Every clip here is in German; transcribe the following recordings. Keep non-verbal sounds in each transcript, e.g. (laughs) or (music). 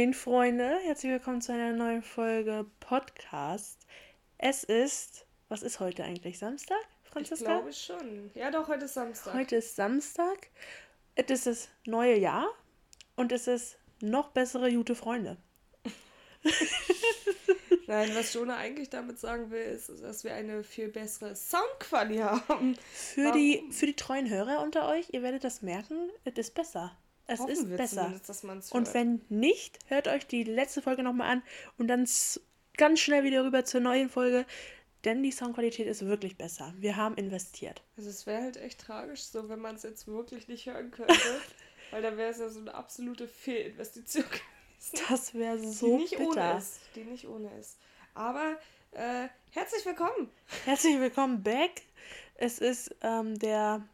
Moin, Freunde. Herzlich willkommen zu einer neuen Folge Podcast. Es ist, was ist heute eigentlich? Samstag, Franziska? Ich glaube schon. Ja, doch, heute ist Samstag. Heute ist Samstag. Es ist das neue Jahr und es ist noch bessere gute Freunde. (laughs) Nein, was Jonah eigentlich damit sagen will, ist, dass wir eine viel bessere Soundqualität haben. Für die, für die treuen Hörer unter euch, ihr werdet das merken, es ist besser. Es Hoffen ist besser. Und wenn nicht, hört euch die letzte Folge nochmal an und dann ganz schnell wieder rüber zur neuen Folge. Denn die Soundqualität ist wirklich besser. Wir haben investiert. Also es wäre halt echt tragisch, so wenn man es jetzt wirklich nicht hören könnte. (laughs) weil dann wäre es ja so eine absolute Fehlinvestition gewesen. Das wäre so die nicht bitter. Ohne ist, die nicht ohne ist. Aber äh, herzlich willkommen. Herzlich willkommen back. Es ist ähm, der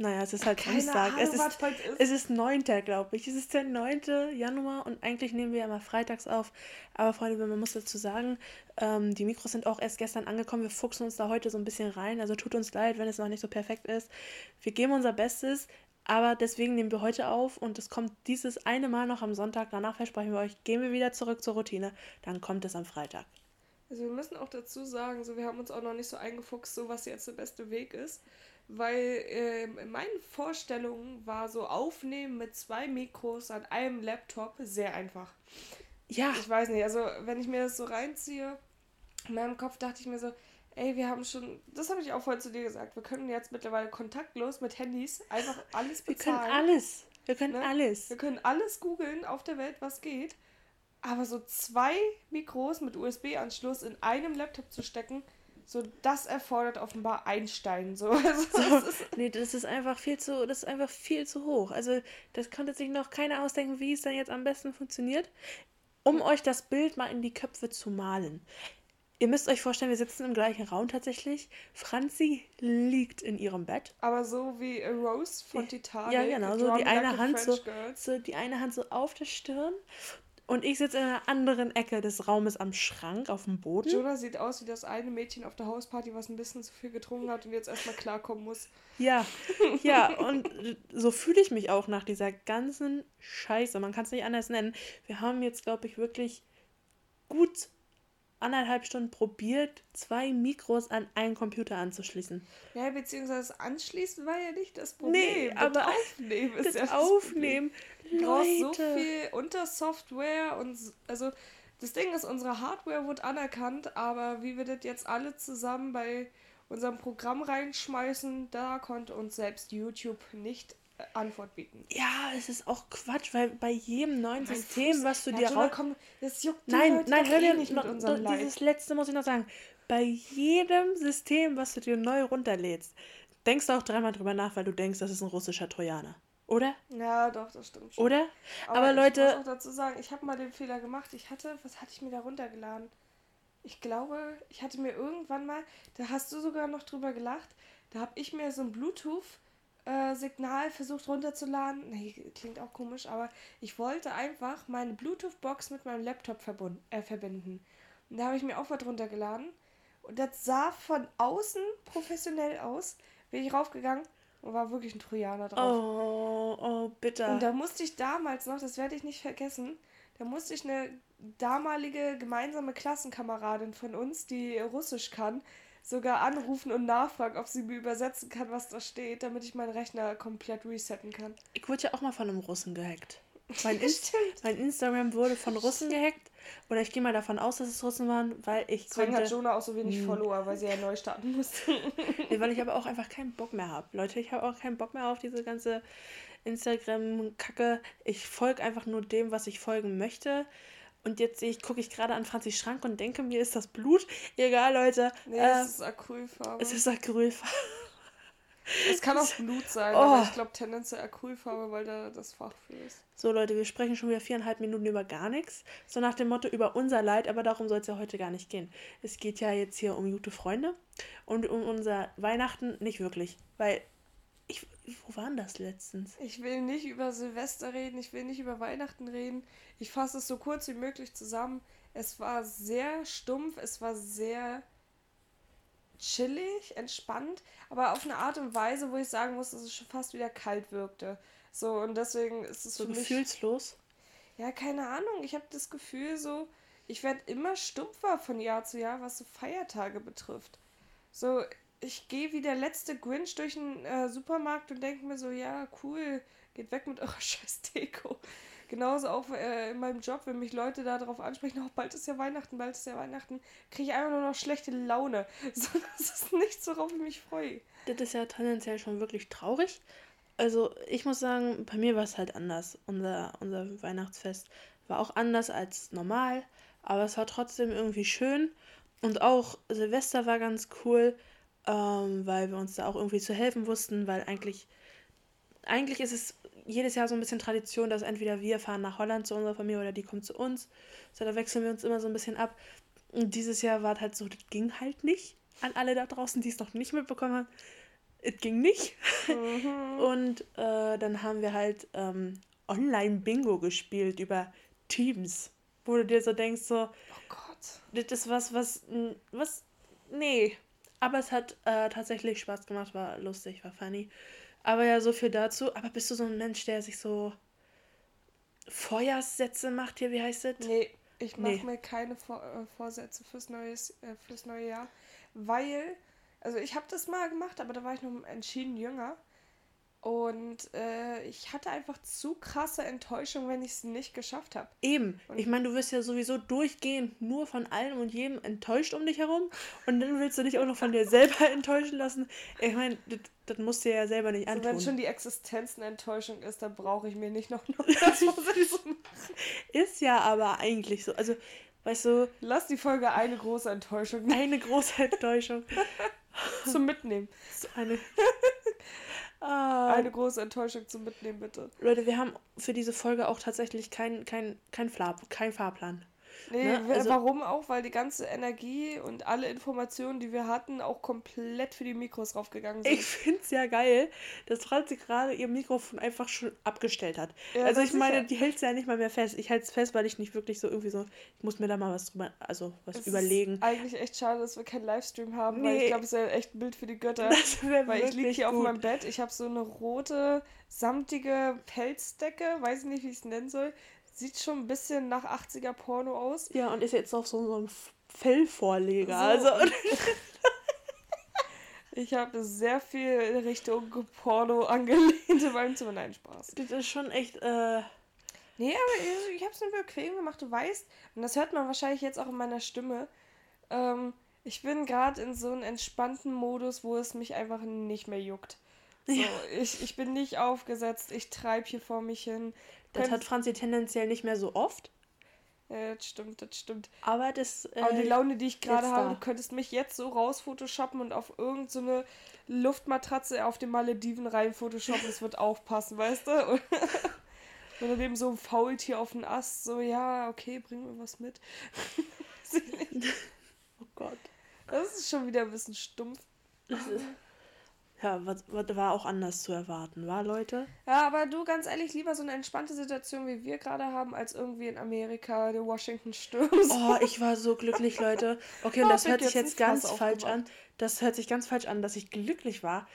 naja, es ist halt Keine Samstag. Ahnung, es, ist, ist. es ist 9. glaube ich. Es ist der 9. Januar und eigentlich nehmen wir ja mal freitags auf. Aber Freunde, man muss dazu sagen, ähm, die Mikros sind auch erst gestern angekommen. Wir fuchsen uns da heute so ein bisschen rein. Also tut uns leid, wenn es noch nicht so perfekt ist. Wir geben unser Bestes. Aber deswegen nehmen wir heute auf und es kommt dieses eine Mal noch am Sonntag. Danach versprechen wir euch, gehen wir wieder zurück zur Routine. Dann kommt es am Freitag. Also wir müssen auch dazu sagen, so wir haben uns auch noch nicht so eingefuchst, so was jetzt der beste Weg ist weil äh, in meinen Vorstellungen war so Aufnehmen mit zwei Mikros an einem Laptop sehr einfach. Ja. Ich weiß nicht, also wenn ich mir das so reinziehe, in meinem Kopf dachte ich mir so, ey, wir haben schon, das habe ich auch vorhin zu dir gesagt, wir können jetzt mittlerweile kontaktlos mit Handys einfach alles bezahlen. Wir können alles. Wir können ne? alles. Wir können alles googeln auf der Welt, was geht. Aber so zwei Mikros mit USB-Anschluss in einem Laptop zu stecken, so, das erfordert offenbar Einstein. So. (laughs) Also, so, das nee, das ist einfach viel zu, das ist einfach viel zu hoch. Also, das konnte sich noch keiner ausdenken, wie es dann jetzt am besten funktioniert. Um euch das Bild mal in die Köpfe zu malen. Ihr müsst euch vorstellen, wir sitzen im gleichen Raum tatsächlich. Franzi liegt in ihrem Bett. Aber so wie Rose von Titanic. Ja, genau. So die eine, Hand so, so, die eine Hand so auf der Stirn und ich sitze in einer anderen Ecke des Raumes am Schrank auf dem Boden. Jonah sieht aus wie das eine Mädchen auf der Hausparty, was ein bisschen zu viel getrunken hat und jetzt erstmal klarkommen muss. Ja, (laughs) ja, und so fühle ich mich auch nach dieser ganzen Scheiße. Man kann es nicht anders nennen. Wir haben jetzt, glaube ich, wirklich gut anderthalb Stunden probiert, zwei Mikros an einen Computer anzuschließen. Ja, beziehungsweise das Anschließen war ja nicht das Problem. Nee, aber das Aufnehmen ist das ja das Aufnehmen. Du brauchst so viel Untersoftware und also das Ding ist, unsere Hardware wurde anerkannt, aber wie wir das jetzt alle zusammen bei unserem Programm reinschmeißen, da konnte uns selbst YouTube nicht Antwort bieten. Ja, es ist auch Quatsch, weil bei jedem neuen mein System, Fuß, was du dir raus... das juckt nein, nein, hör dir nicht noch, mit unserem Leid. Dieses letzte muss ich noch sagen. Bei jedem System, was du dir neu runterlädst, denkst du auch dreimal drüber nach, weil du denkst, das ist ein russischer Trojaner. Oder? Ja, doch, das stimmt schon. Oder? Aber, Aber Leute. Ich muss auch dazu sagen, ich habe mal den Fehler gemacht. Ich hatte, was hatte ich mir da runtergeladen? Ich glaube, ich hatte mir irgendwann mal, da hast du sogar noch drüber gelacht, da habe ich mir so ein Bluetooth äh, Signal versucht runterzuladen. Nee, klingt auch komisch, aber ich wollte einfach meine Bluetooth-Box mit meinem Laptop äh, verbinden. Und da habe ich mir auch was runtergeladen. Und das sah von außen professionell aus. Bin ich raufgegangen und war wirklich ein Trojaner drauf. Oh, oh, bitte. Und da musste ich damals noch, das werde ich nicht vergessen, da musste ich eine damalige gemeinsame Klassenkameradin von uns, die Russisch kann, sogar anrufen und nachfragen, ob sie mir übersetzen kann, was da steht, damit ich meinen Rechner komplett resetten kann. Ich wurde ja auch mal von einem Russen gehackt. (laughs) Mein, Inst mein Instagram wurde von Russen gehackt. Oder ich gehe mal davon aus, dass es Russen waren, weil ich Deswegen konnte... hat Jonah auch so wenig hm. Follower, weil sie ja neu starten musste. nee, weil ich (laughs) aber auch einfach keinen Bock mehr habe. Leute, ich habe auch keinen Bock mehr auf diese ganze Instagram-Kacke. Ich folge einfach nur dem, was ich folgen möchte. Und jetzt ich, gucke ich gerade an Franzis Schrank und denke mir, ist das Blut? Egal, Leute. Nee, äh, es ist Acrylfarbe. Es ist Acrylfarbe. Es kann auch (laughs) Blut sein, oh. aber ich glaube tendenziell Acrylfarbe, weil da das Fach für ist. So, Leute, wir sprechen schon wieder viereinhalb Minuten über gar nichts. So nach dem Motto über unser Leid, aber darum soll es ja heute gar nicht gehen. Es geht ja jetzt hier um gute Freunde und um unser Weihnachten nicht wirklich, weil ich, wo waren das letztens? Ich will nicht über Silvester reden, ich will nicht über Weihnachten reden. Ich fasse es so kurz wie möglich zusammen. Es war sehr stumpf, es war sehr chillig, entspannt, aber auf eine Art und Weise, wo ich sagen muss, dass es schon fast wieder kalt wirkte. So, und deswegen ist es so gefühlslos. Ja, keine Ahnung. Ich habe das Gefühl, so, ich werde immer stumpfer von Jahr zu Jahr, was so Feiertage betrifft. So, ich gehe wie der letzte Grinch durch den äh, Supermarkt und denke mir so, ja, cool, geht weg mit eurer (laughs) scheiß Deko. Genauso auch äh, in meinem Job, wenn mich Leute darauf ansprechen, oh, bald ist ja Weihnachten, bald ist ja Weihnachten, kriege ich einfach nur noch schlechte Laune. (laughs) So, das ist nichts, worauf ich mich freue. Das ist ja tendenziell schon wirklich traurig. Also ich muss sagen, bei mir war es halt anders. Unser, unser Weihnachtsfest war auch anders als normal, aber es war trotzdem irgendwie schön. Und auch Silvester war ganz cool, ähm, weil wir uns da auch irgendwie zu helfen wussten, weil eigentlich, eigentlich ist es jedes Jahr so ein bisschen Tradition, dass entweder wir fahren nach Holland zu unserer Familie oder die kommt zu uns. So, da wechseln wir uns immer so ein bisschen ab. Und dieses Jahr war es halt so, das ging halt nicht. An alle da draußen, die es noch nicht mitbekommen haben. Es ging nicht. Mhm. (laughs) Und äh, dann haben wir halt ähm, Online-Bingo gespielt über Teams. Wo du dir so denkst, so, oh Gott. Das ist was, was, was, nee. Aber es hat äh, tatsächlich Spaß gemacht, war lustig, war funny. Aber ja, so viel dazu. Aber bist du so ein Mensch, der sich so Feuerssätze macht hier? Wie heißt das? Nee, ich mache nee. mir keine Vor äh, Vorsätze fürs, neues, äh, fürs neue Jahr. Weil, also ich habe das mal gemacht, aber da war ich noch entschieden jünger. Und äh, ich hatte einfach zu krasse Enttäuschung, wenn ich es nicht geschafft habe. Eben. Und ich meine, du wirst ja sowieso durchgehend nur von allem und jedem enttäuscht um dich herum. Und dann willst du dich auch noch von dir selber (laughs) enttäuschen lassen. Ich meine, das, das musst du ja selber nicht antun. Also wenn schon die Existenz eine Enttäuschung ist, dann brauche ich mir nicht noch, noch (laughs) das machen. Ist ja aber eigentlich so. Also, weißt du. Lass die Folge eine große Enttäuschung. Eine große Enttäuschung. (laughs) Zum Mitnehmen. So eine. Ah. Eine große Enttäuschung zum Mitnehmen, bitte. Leute, wir haben für diese Folge auch tatsächlich keinen kein, kein, kein Fahrplan. Nee, ne? also, warum auch? Weil die ganze Energie und alle Informationen, die wir hatten, auch komplett für die Mikros raufgegangen sind. Ich find's ja geil, dass Franzi gerade ihr Mikrofon einfach schon abgestellt hat. Ja, also ich meine, die hält's ja nicht mal mehr fest. Ich halte es fest, weil ich nicht wirklich so irgendwie so, ich muss mir da mal was drüber, also was es überlegen. Ist eigentlich echt schade, dass wir keinen Livestream haben, nee. weil ich glaube, es wäre echt ein Bild für die Götter. (laughs) Das weil ich liege hier gut. auf meinem Bett, ich habe so eine rote, samtige Pelzdecke, weiß nicht, wie ich es nennen soll Sieht schon ein bisschen nach 80er Porno aus. Ja, und ist jetzt noch so, so ein Fellvorleger. So. Also. (laughs) ich habe sehr viel in Richtung Porno angelehnt in meinem Zimmer. Nein, Spaß. Das ist schon echt. Äh... Nee, aber ich, ich habe es mir bequem gemacht, du weißt. Und das hört man wahrscheinlich jetzt auch in meiner Stimme. Ähm, ich bin gerade in so einem entspannten Modus, wo es mich einfach nicht mehr juckt. So, ja. ich, ich bin nicht aufgesetzt, ich treibe hier vor mich hin. Das hat Franzi tendenziell nicht mehr so oft. Ja, das stimmt, das stimmt. Aber das. Äh, Aber die Laune, die ich gerade habe, du könntest mich jetzt so raus photoshoppen und auf irgendeine so Luftmatratze auf den Malediven rein photoshoppen. Das wird aufpassen, weißt du? (laughs) Oder neben so einem Faultier auf den Ast, so, ja, okay, bring mir was mit. (laughs) (laughs) oh Gott. Das ist schon wieder ein bisschen stumpf. Ja, was, was war auch anders zu erwarten, war, Leute? Ja, aber du, ganz ehrlich, lieber so eine entspannte Situation, wie wir gerade haben, als irgendwie in Amerika, der Washington stürmt. Oh, ich war so glücklich, Leute. Okay, (laughs) und das hört sich jetzt ganz falsch an. Das hört sich ganz falsch an, dass ich glücklich war.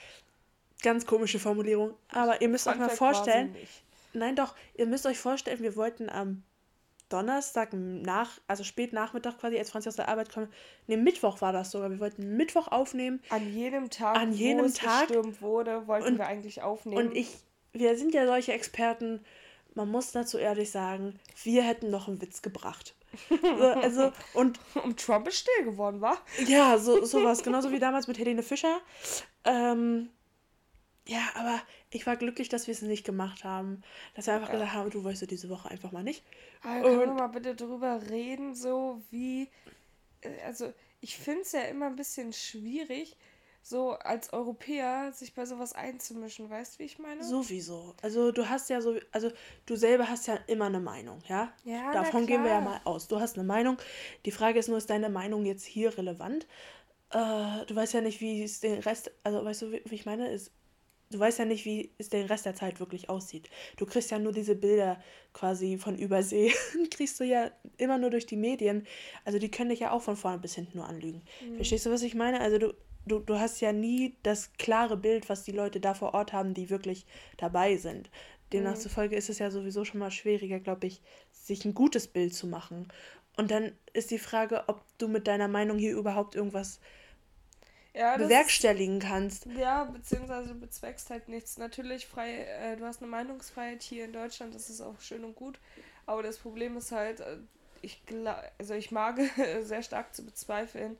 Ganz komische Formulierung. Aber ihr müsst euch mal vorstellen. Nein, doch, ihr müsst euch vorstellen, wir wollten am Donnerstag nach, also spät Nachmittag quasi, als Franzi aus der Arbeit kam. Ne, Mittwoch war das sogar. Wir wollten Mittwoch aufnehmen. An jedem Tag, an jedem wo es Tag gestürmt wurde, wollten und, wir eigentlich aufnehmen. Und ich, wir sind ja solche Experten. Man muss dazu ehrlich sagen, wir hätten noch einen Witz gebracht. So, (laughs) also, und, und Trump ist still geworden, war? Ja, so, sowas. (laughs) Genauso wie damals mit Helene Fischer. Ähm, ja, aber ich war glücklich, dass wir es nicht gemacht haben. Dass wir einfach ja. gesagt haben, du weißt du diese Woche einfach mal nicht. Aber können wir mal bitte drüber reden, so wie. Äh, also, ich finde es ja immer ein bisschen schwierig, so als Europäer sich bei sowas einzumischen. Weißt du, wie ich meine? Sowieso. Also, du hast ja so. Also, du selber hast ja immer eine Meinung, ja? Ja. Davon gehen wir ja mal aus. Du hast eine Meinung. Die Frage ist nur, ist deine Meinung jetzt hier relevant? Äh, du weißt ja nicht, wie es den Rest. Also, weißt du, wie, wie ich meine? Ist du weißt ja nicht, wie es den Rest der Zeit wirklich aussieht. Du kriegst ja nur diese Bilder quasi von Übersee. (laughs) kriegst du ja immer nur durch die Medien. Also die können dich ja auch von vorne bis hinten nur anlügen. Mhm. Verstehst du, was ich meine? Also du, du, du hast ja nie das klare Bild, was die Leute da vor Ort haben, die wirklich dabei sind. Demnachzufolge mhm. ist es ja sowieso schon mal schwieriger, glaube ich, sich ein gutes Bild zu machen. Und dann ist die Frage, ob du mit deiner Meinung hier überhaupt irgendwas ja, bewerkstelligen kannst. Ja, beziehungsweise du bezweckst halt nichts. Natürlich frei, äh, du hast eine Meinungsfreiheit hier in Deutschland, das ist auch schön und gut. Aber das Problem ist halt, äh, ich also ich mag (laughs) sehr stark zu bezweifeln,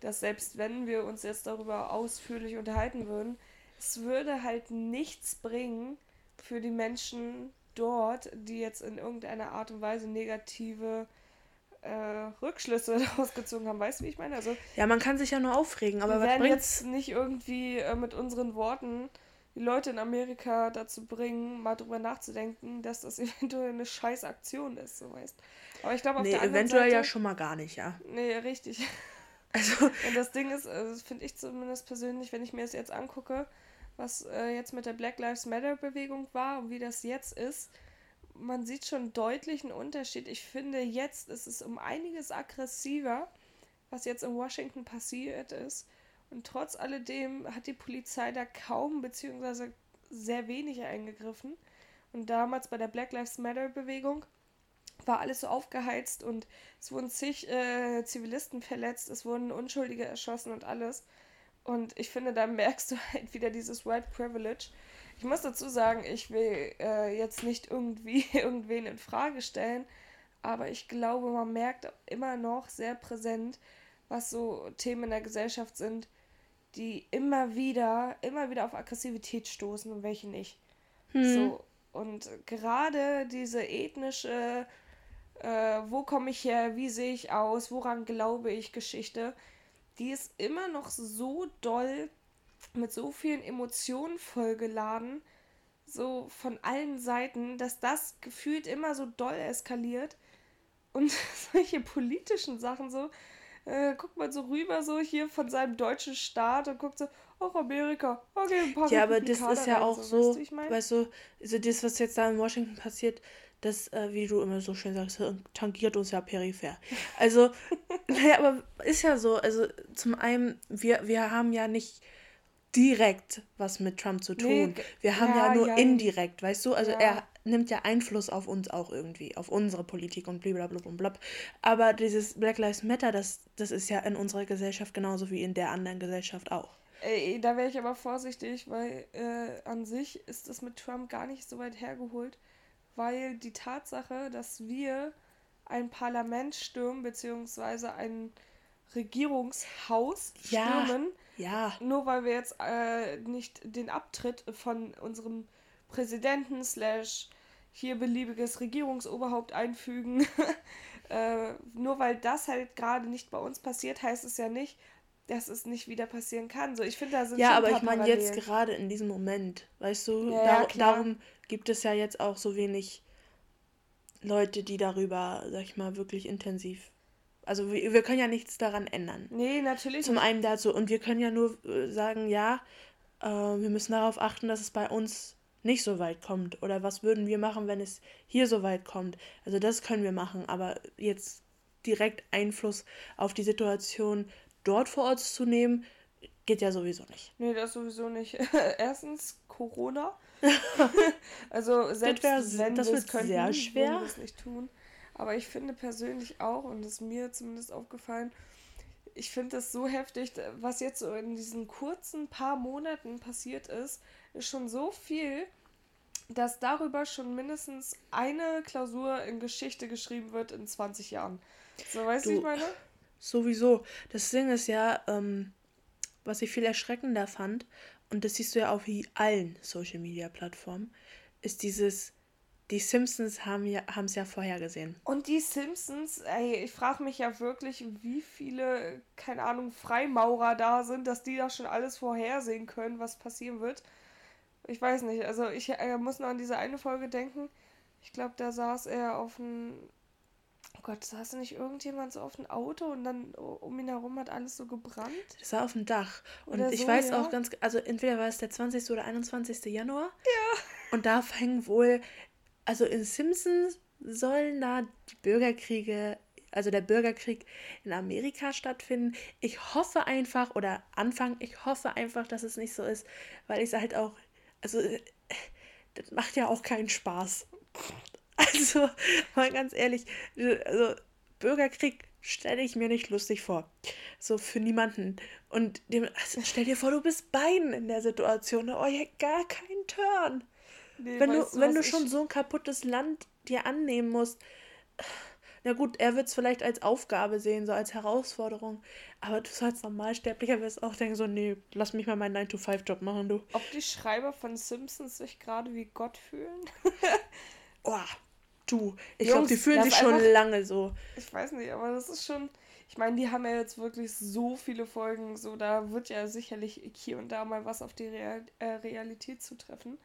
dass selbst wenn wir uns jetzt darüber ausführlich unterhalten würden, es würde halt nichts bringen für die Menschen dort, die jetzt in irgendeiner Art und Weise negative äh, Rückschlüsse (laughs) daraus gezogen haben. Weißt du, wie ich meine? Also, ja, man kann sich ja nur aufregen, aber wir was bringt's? jetzt nicht irgendwie äh, mit unseren Worten die Leute in Amerika dazu bringen, mal drüber nachzudenken, dass das (laughs) eventuell eine scheiß Aktion ist, so weißt. Aber ich glaube auf nee, der anderen eventuell Seite, ja schon mal gar nicht, ja. Nee, richtig. (laughs) Also und das Ding ist, also das finde ich zumindest persönlich, wenn ich mir das jetzt angucke, was äh, jetzt mit der Black Lives Matter Bewegung war und wie das jetzt ist, man sieht schon deutlich einen Unterschied. Ich finde, jetzt ist es um einiges aggressiver, was jetzt in Washington passiert ist. Und trotz alledem hat die Polizei da kaum bzw. sehr wenig eingegriffen. Und damals bei der Black Lives Matter Bewegung war alles so aufgeheizt und es wurden zig äh, Zivilisten verletzt, es wurden Unschuldige erschossen und alles. Und ich finde, da merkst du (laughs) halt wieder dieses White Privilege. Ich muss dazu sagen, ich will äh, jetzt nicht irgendwie (laughs) irgendwen in Frage stellen, aber ich glaube, man merkt immer noch sehr präsent, was so Themen in der Gesellschaft sind, die immer wieder, immer wieder auf Aggressivität stoßen und welche nicht. Hm. So, und gerade diese ethnische, äh, wo komme ich her, wie sehe ich aus, woran glaube ich Geschichte, die ist immer noch so doll mit so vielen Emotionen vollgeladen, so von allen Seiten, dass das gefühlt immer so doll eskaliert. Und (laughs) solche politischen Sachen so, äh, guckt man so rüber, so hier von seinem deutschen Staat und guckt so, auch Amerika, okay, ein paar Ja, aber das ist ja auch so, weißt du, ich mein? weißt du, also das, was jetzt da in Washington passiert, das, äh, wie du immer so schön sagst, tangiert uns ja peripher. Also, (laughs) naja, aber ist ja so, also zum einen, wir, wir haben ja nicht direkt was mit Trump zu tun. Nee, wir haben ja, ja nur ja. indirekt, weißt du? Also ja. er nimmt ja Einfluss auf uns auch irgendwie, auf unsere Politik und blablabla und blab. Aber dieses Black Lives Matter, das, das ist ja in unserer Gesellschaft genauso wie in der anderen Gesellschaft auch. Ey, da wäre ich aber vorsichtig, weil äh, an sich ist das mit Trump gar nicht so weit hergeholt, weil die Tatsache, dass wir ein Parlament stürmen, beziehungsweise ein Regierungshaus stürmen, ja. Nur weil wir jetzt äh, nicht den Abtritt von unserem Präsidenten slash hier beliebiges Regierungsoberhaupt einfügen. (laughs) äh, nur weil das halt gerade nicht bei uns passiert, heißt es ja nicht, dass es nicht wieder passieren kann. So, ich finde, da sind Ja, aber ich meine jetzt gerade in diesem Moment, weißt du, ja, dar ja, darum gibt es ja jetzt auch so wenig Leute, die darüber, sag ich mal, wirklich intensiv also wir, wir können ja nichts daran ändern. Nee, natürlich. Zum einen dazu. Und wir können ja nur äh, sagen, ja, äh, wir müssen darauf achten, dass es bei uns nicht so weit kommt. Oder was würden wir machen, wenn es hier so weit kommt? Also das können wir machen, aber jetzt direkt Einfluss auf die Situation dort vor Ort zu nehmen, geht ja sowieso nicht. Nee, das sowieso nicht. (laughs) Erstens Corona. (laughs) also selbst das, wär, wenn das wird könnten, sehr schwer. wir es nicht tun. Aber ich finde persönlich auch, und das ist mir zumindest aufgefallen, ich finde das so heftig, was jetzt so in diesen kurzen paar Monaten passiert ist, ist schon so viel, dass darüber schon mindestens eine Klausur in Geschichte geschrieben wird in 20 Jahren. So, weißt du, wie ich meine? Sowieso. Das Ding ist ja, ähm, was ich viel erschreckender fand, und das siehst du ja auf allen Social Media Plattformen, ist dieses die Simpsons haben ja es ja vorher gesehen. Und die Simpsons, ey, ich frage mich ja wirklich, wie viele, keine Ahnung, Freimaurer da sind, dass die da schon alles vorhersehen können, was passieren wird. Ich weiß nicht, also ich äh, muss noch an diese eine Folge denken. Ich glaube, da saß er auf einem. Oh Gott, saß nicht irgendjemand so auf einem Auto und dann um ihn herum hat alles so gebrannt? Das war auf dem Dach. Und oder ich so, weiß ja? auch ganz, also entweder war es der 20. oder 21. Januar. Ja. Und da fängt wohl also in Simpsons sollen da die Bürgerkriege, also der Bürgerkrieg in Amerika stattfinden. Ich hoffe einfach, oder Anfang, ich hoffe einfach, dass es nicht so ist, weil ich es halt auch, also das macht ja auch keinen Spaß. (laughs) Also, mal ganz ehrlich, also Bürgerkrieg stelle ich mir nicht lustig vor. So für niemanden. Und dem, also stell dir vor, du bist beiden in der Situation. Oh, ja, gar keinen Turn. Nee, wenn du, wenn du schon so ein kaputtes Land dir annehmen musst. Na gut, er wird es vielleicht als Aufgabe sehen, so als Herausforderung. Aber du als Normalsterblicher wirst auch denken, so, nee, lass mich mal meinen 9-to-5-Job machen, du. Ob die Schreiber von Simpsons sich gerade wie Gott fühlen? (laughs) oh, du. Ich glaube, die fühlen sich schon einfach, lange so. Ich weiß nicht, aber das ist schon. Ich meine, die haben ja jetzt wirklich so viele Folgen, so da wird ja sicherlich hier und da mal was auf die Real äh, Realität zutreffen.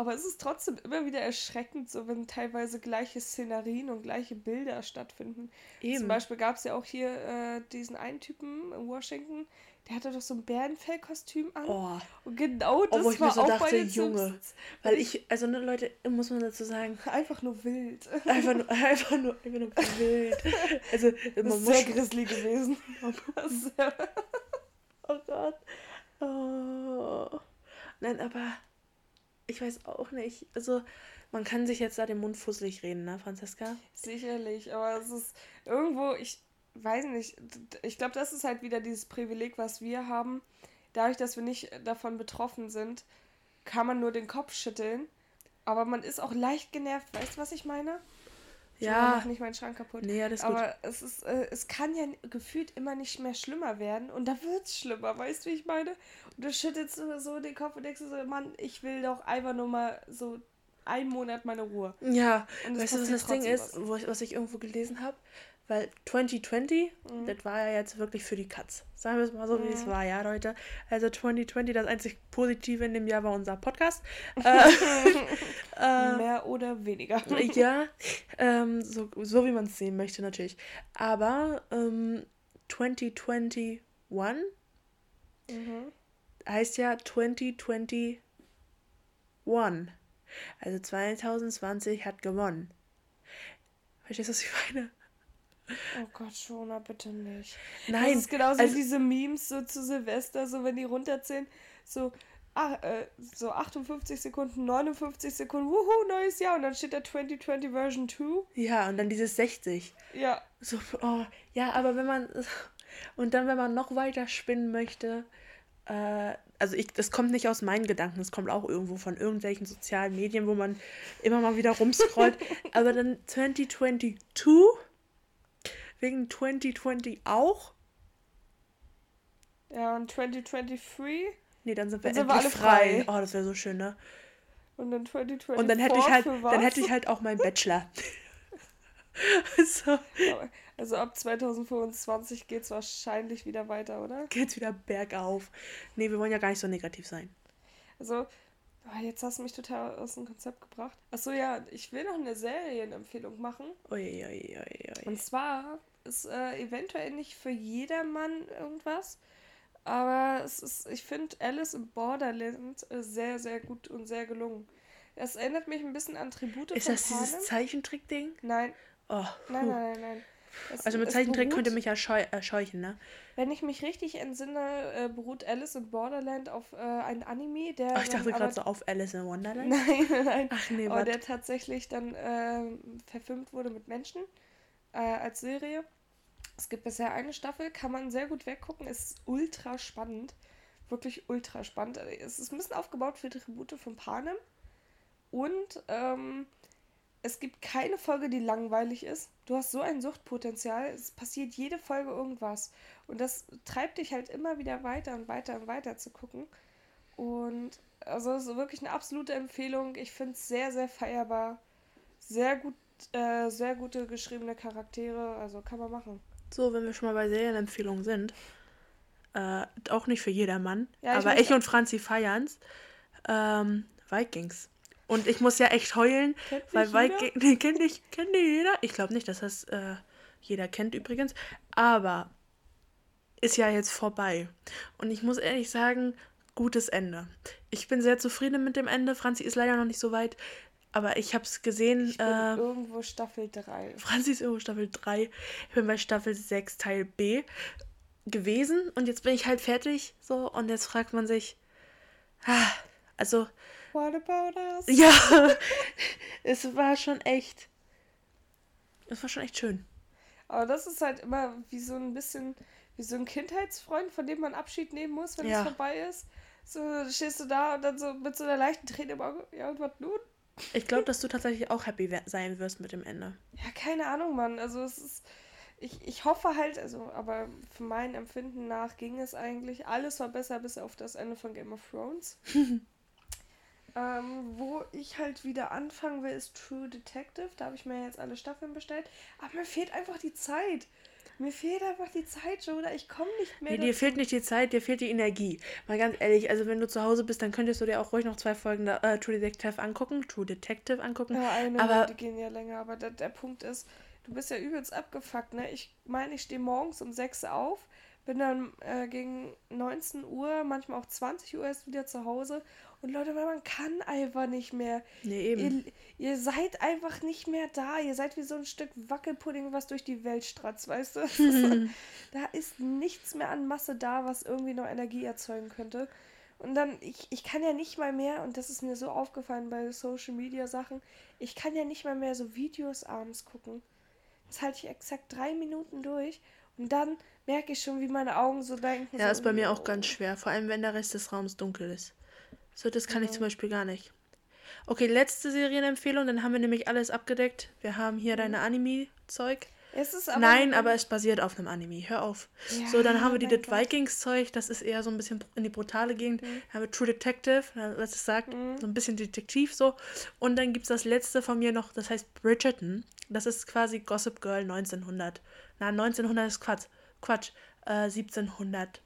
Aber es ist trotzdem immer wieder erschreckend, so wenn teilweise gleiche Szenarien und gleiche Bilder stattfinden. Eben. Zum Beispiel gab es ja auch hier äh, diesen einen Typen in Washington, der hatte doch so ein Bärenfellkostüm an. Oh. Und genau das oh, wo ich war mir so auch dachte, Junge. Weil ich, also ne, Leute, muss man dazu sagen. (laughs) Einfach nur wild. Einfach nur, einfach nur, einfach nur wild. Also, das man ist muss sehr grizzly gewesen. (laughs) oh Gott. Oh. Nein, aber ich weiß auch nicht. Also, man kann sich jetzt da den Mund fusselig reden, ne, Franziska? Sicherlich, aber es ist irgendwo, ich weiß nicht, ich glaube, das ist halt wieder dieses Privileg, was wir haben. Dadurch, dass wir nicht davon betroffen sind, kann man nur den Kopf schütteln. Aber man ist auch leicht genervt. Weißt du, was ich meine? Ja. Ich mach nicht meinen Schrank kaputt. Nee, alles gut. Aber es ist, äh, es kann ja gefühlt immer nicht mehr schlimmer werden. Und da wird es schlimmer, weißt du, wie ich meine? Und du schüttelst so den Kopf und denkst so, Mann, ich will doch einfach nur mal so einen Monat meine Ruhe. Ja, weißt du, was das Ding ist, wo ich, was ich irgendwo gelesen habe? Weil 2020, mhm. das war ja jetzt wirklich für die Katz. Sagen wir es mal so, mhm. wie es mhm. war, ja, Leute. Also 2020, das einzig Positive in dem Jahr war unser Podcast. (laughs) äh, (laughs) äh, Mehr oder weniger. (laughs) ja, ähm, so, so wie man es sehen möchte, natürlich. Aber ähm, 2021 mhm. heißt ja 2021. Also 2020 hat gewonnen. Verstehst du, was ich meine? Oh Gott, Shona, bitte nicht. Nein. Das ist genauso also, wie diese Memes so zu Silvester, so wenn die runterzählen, so, ach, äh, so 58 Sekunden, 59 Sekunden, wuhu, neues Jahr. Und dann steht da 2020 Version 2. Ja, und dann dieses 60. Ja. So, oh, ja, aber wenn man, (laughs) und dann, wenn man noch weiter spinnen möchte, äh, also ich, das kommt nicht aus meinen Gedanken, das kommt auch irgendwo von irgendwelchen sozialen Medien, wo man immer mal wieder rumscrollt. (laughs) aber dann 2022 wegen 2020 auch. Ja, und 2023? Nee, dann sind wir dann endlich sind wir frei. frei. Oh, das wäre so schön, ne? Und dann 2024 Und dann hätte ich halt, dann hätte ich halt auch meinen Bachelor. (laughs) so. Also ab 2025 geht es wahrscheinlich wieder weiter, oder? Geht's wieder bergauf. Nee, wir wollen ja gar nicht so negativ sein. Also, oh, jetzt hast du mich total aus dem Konzept gebracht. Achso, ja, ich will noch eine Serienempfehlung machen. Ui, ui, ui, ui. Und zwar ist äh, eventuell nicht für jedermann irgendwas. Aber es ist, ich finde Alice im Borderland äh, sehr, sehr gut und sehr gelungen. Es erinnert mich ein bisschen an Tribute Ist das Panem. dieses Zeichentrick-Ding? Nein. Oh, nein, nein, nein, nein. Es, also mit Zeichentrick könnt ihr mich ja scheu erscheuchen, ne? Wenn ich mich richtig entsinne, äh, beruht Alice in Borderland auf äh, einem Anime, der. Ach, ich dachte gerade so auf Alice in Wonderland. (laughs) Nein, nein. Ach nee, Aber der tatsächlich dann äh, verfilmt wurde mit Menschen äh, als Serie. Es gibt bisher eine Staffel, kann man sehr gut weggucken, ist ultra spannend. Wirklich ultra spannend. Es ist ein bisschen aufgebaut für Tribute von Panem. Und ähm, es gibt keine Folge, die langweilig ist. Du hast so ein Suchtpotenzial. Es passiert jede Folge irgendwas. Und das treibt dich halt immer wieder weiter und weiter und weiter zu gucken. Und also es ist wirklich eine absolute Empfehlung. Ich finde es sehr, sehr feierbar. Sehr gut, äh, sehr gute geschriebene Charaktere. Also kann man machen. So, wenn wir schon mal bei Serienempfehlungen sind. Äh, auch nicht für jedermann. Ja, aber ich und Franzi feiern's. Ähm, Vikings. Und ich muss ja echt heulen, kennt weil Vikings. Nee, kennt nicht, kennt nicht jeder. Ich glaube nicht, dass das äh, jeder kennt übrigens. Aber ist ja jetzt vorbei. Und ich muss ehrlich sagen, gutes Ende. Ich bin sehr zufrieden mit dem Ende. Franzi ist leider noch nicht so weit. Aber ich habe es gesehen. Ich bin äh, irgendwo Staffel 3. Franzi ist irgendwo Staffel 3. Ich bin bei Staffel 6 Teil B gewesen und jetzt bin ich halt fertig so und jetzt fragt man sich, ah, also What about us? Ja, (laughs) es war schon echt. Es war schon echt schön. Aber das ist halt immer wie so ein bisschen, wie so ein Kindheitsfreund, von dem man Abschied nehmen muss, wenn ja. es vorbei ist. So stehst du da und dann so mit so einer leichten Träne im Auge, ja und was nun? Ich glaube, dass du tatsächlich auch happy sein wirst mit dem Ende. Ja, keine Ahnung, Mann. Also es ist. Ich, ich hoffe halt, also, aber für mein Empfinden nach ging es eigentlich. Alles war besser bis auf das Ende von Game of Thrones. (laughs) ähm, wo ich halt wieder anfangen will, ist True Detective. Da habe ich mir jetzt alle Staffeln bestellt. Aber mir fehlt einfach die Zeit. Mir fehlt einfach die Zeit, Joda. Ich komme nicht mehr. Nee, dir fehlt nicht die Zeit, dir fehlt die Energie. Mal ganz ehrlich, also wenn du zu Hause bist, dann könntest du dir auch ruhig noch zwei Folgen da, äh, True Detective angucken. True Detective angucken. Ja, eine, aber, die gehen ja länger. Aber der, der Punkt ist, du bist ja übelst abgefuckt, ne? Ich meine, ich stehe morgens um 6 auf, bin dann äh, gegen 19 Uhr, manchmal auch 20 Uhr erst wieder zu Hause und Leute, weil man kann einfach nicht mehr. Nee, eben. Ihr, ihr, seid einfach nicht mehr da. Ihr seid wie so ein Stück Wackelpudding, was durch die Welt stratzt, weißt du? (laughs) (laughs) da ist nichts mehr an Masse da, was irgendwie noch Energie erzeugen könnte. Und dann, ich, ich kann ja nicht mal mehr, und das ist mir so aufgefallen bei Social Media Sachen, ich kann ja nicht mal mehr so Videos abends gucken. Das halte ich exakt drei Minuten durch und dann merke ich schon, wie meine Augen so denken. Ja, so, ist bei mir auch ganz schwer, vor allem wenn der Rest des Raums dunkel ist. So, das kann ja. ich zum Beispiel gar nicht. Okay, letzte Serienempfehlung, dann haben wir nämlich alles abgedeckt. Wir haben hier deine mhm. Anime-Zeug. Nein, aber es basiert auf einem Anime. Hör auf. Ja, so, dann haben wir die Dead Vikings-Zeug, das ist eher so ein bisschen in die brutale Gegend. Mhm. Dann haben wir True Detective, was es sagt, mhm. so ein bisschen Detektiv so. Und dann gibt es das letzte von mir noch, das heißt Bridgerton. Das ist quasi Gossip Girl 1900. Na, 1900 ist Quatsch. Quatsch. Äh, 1700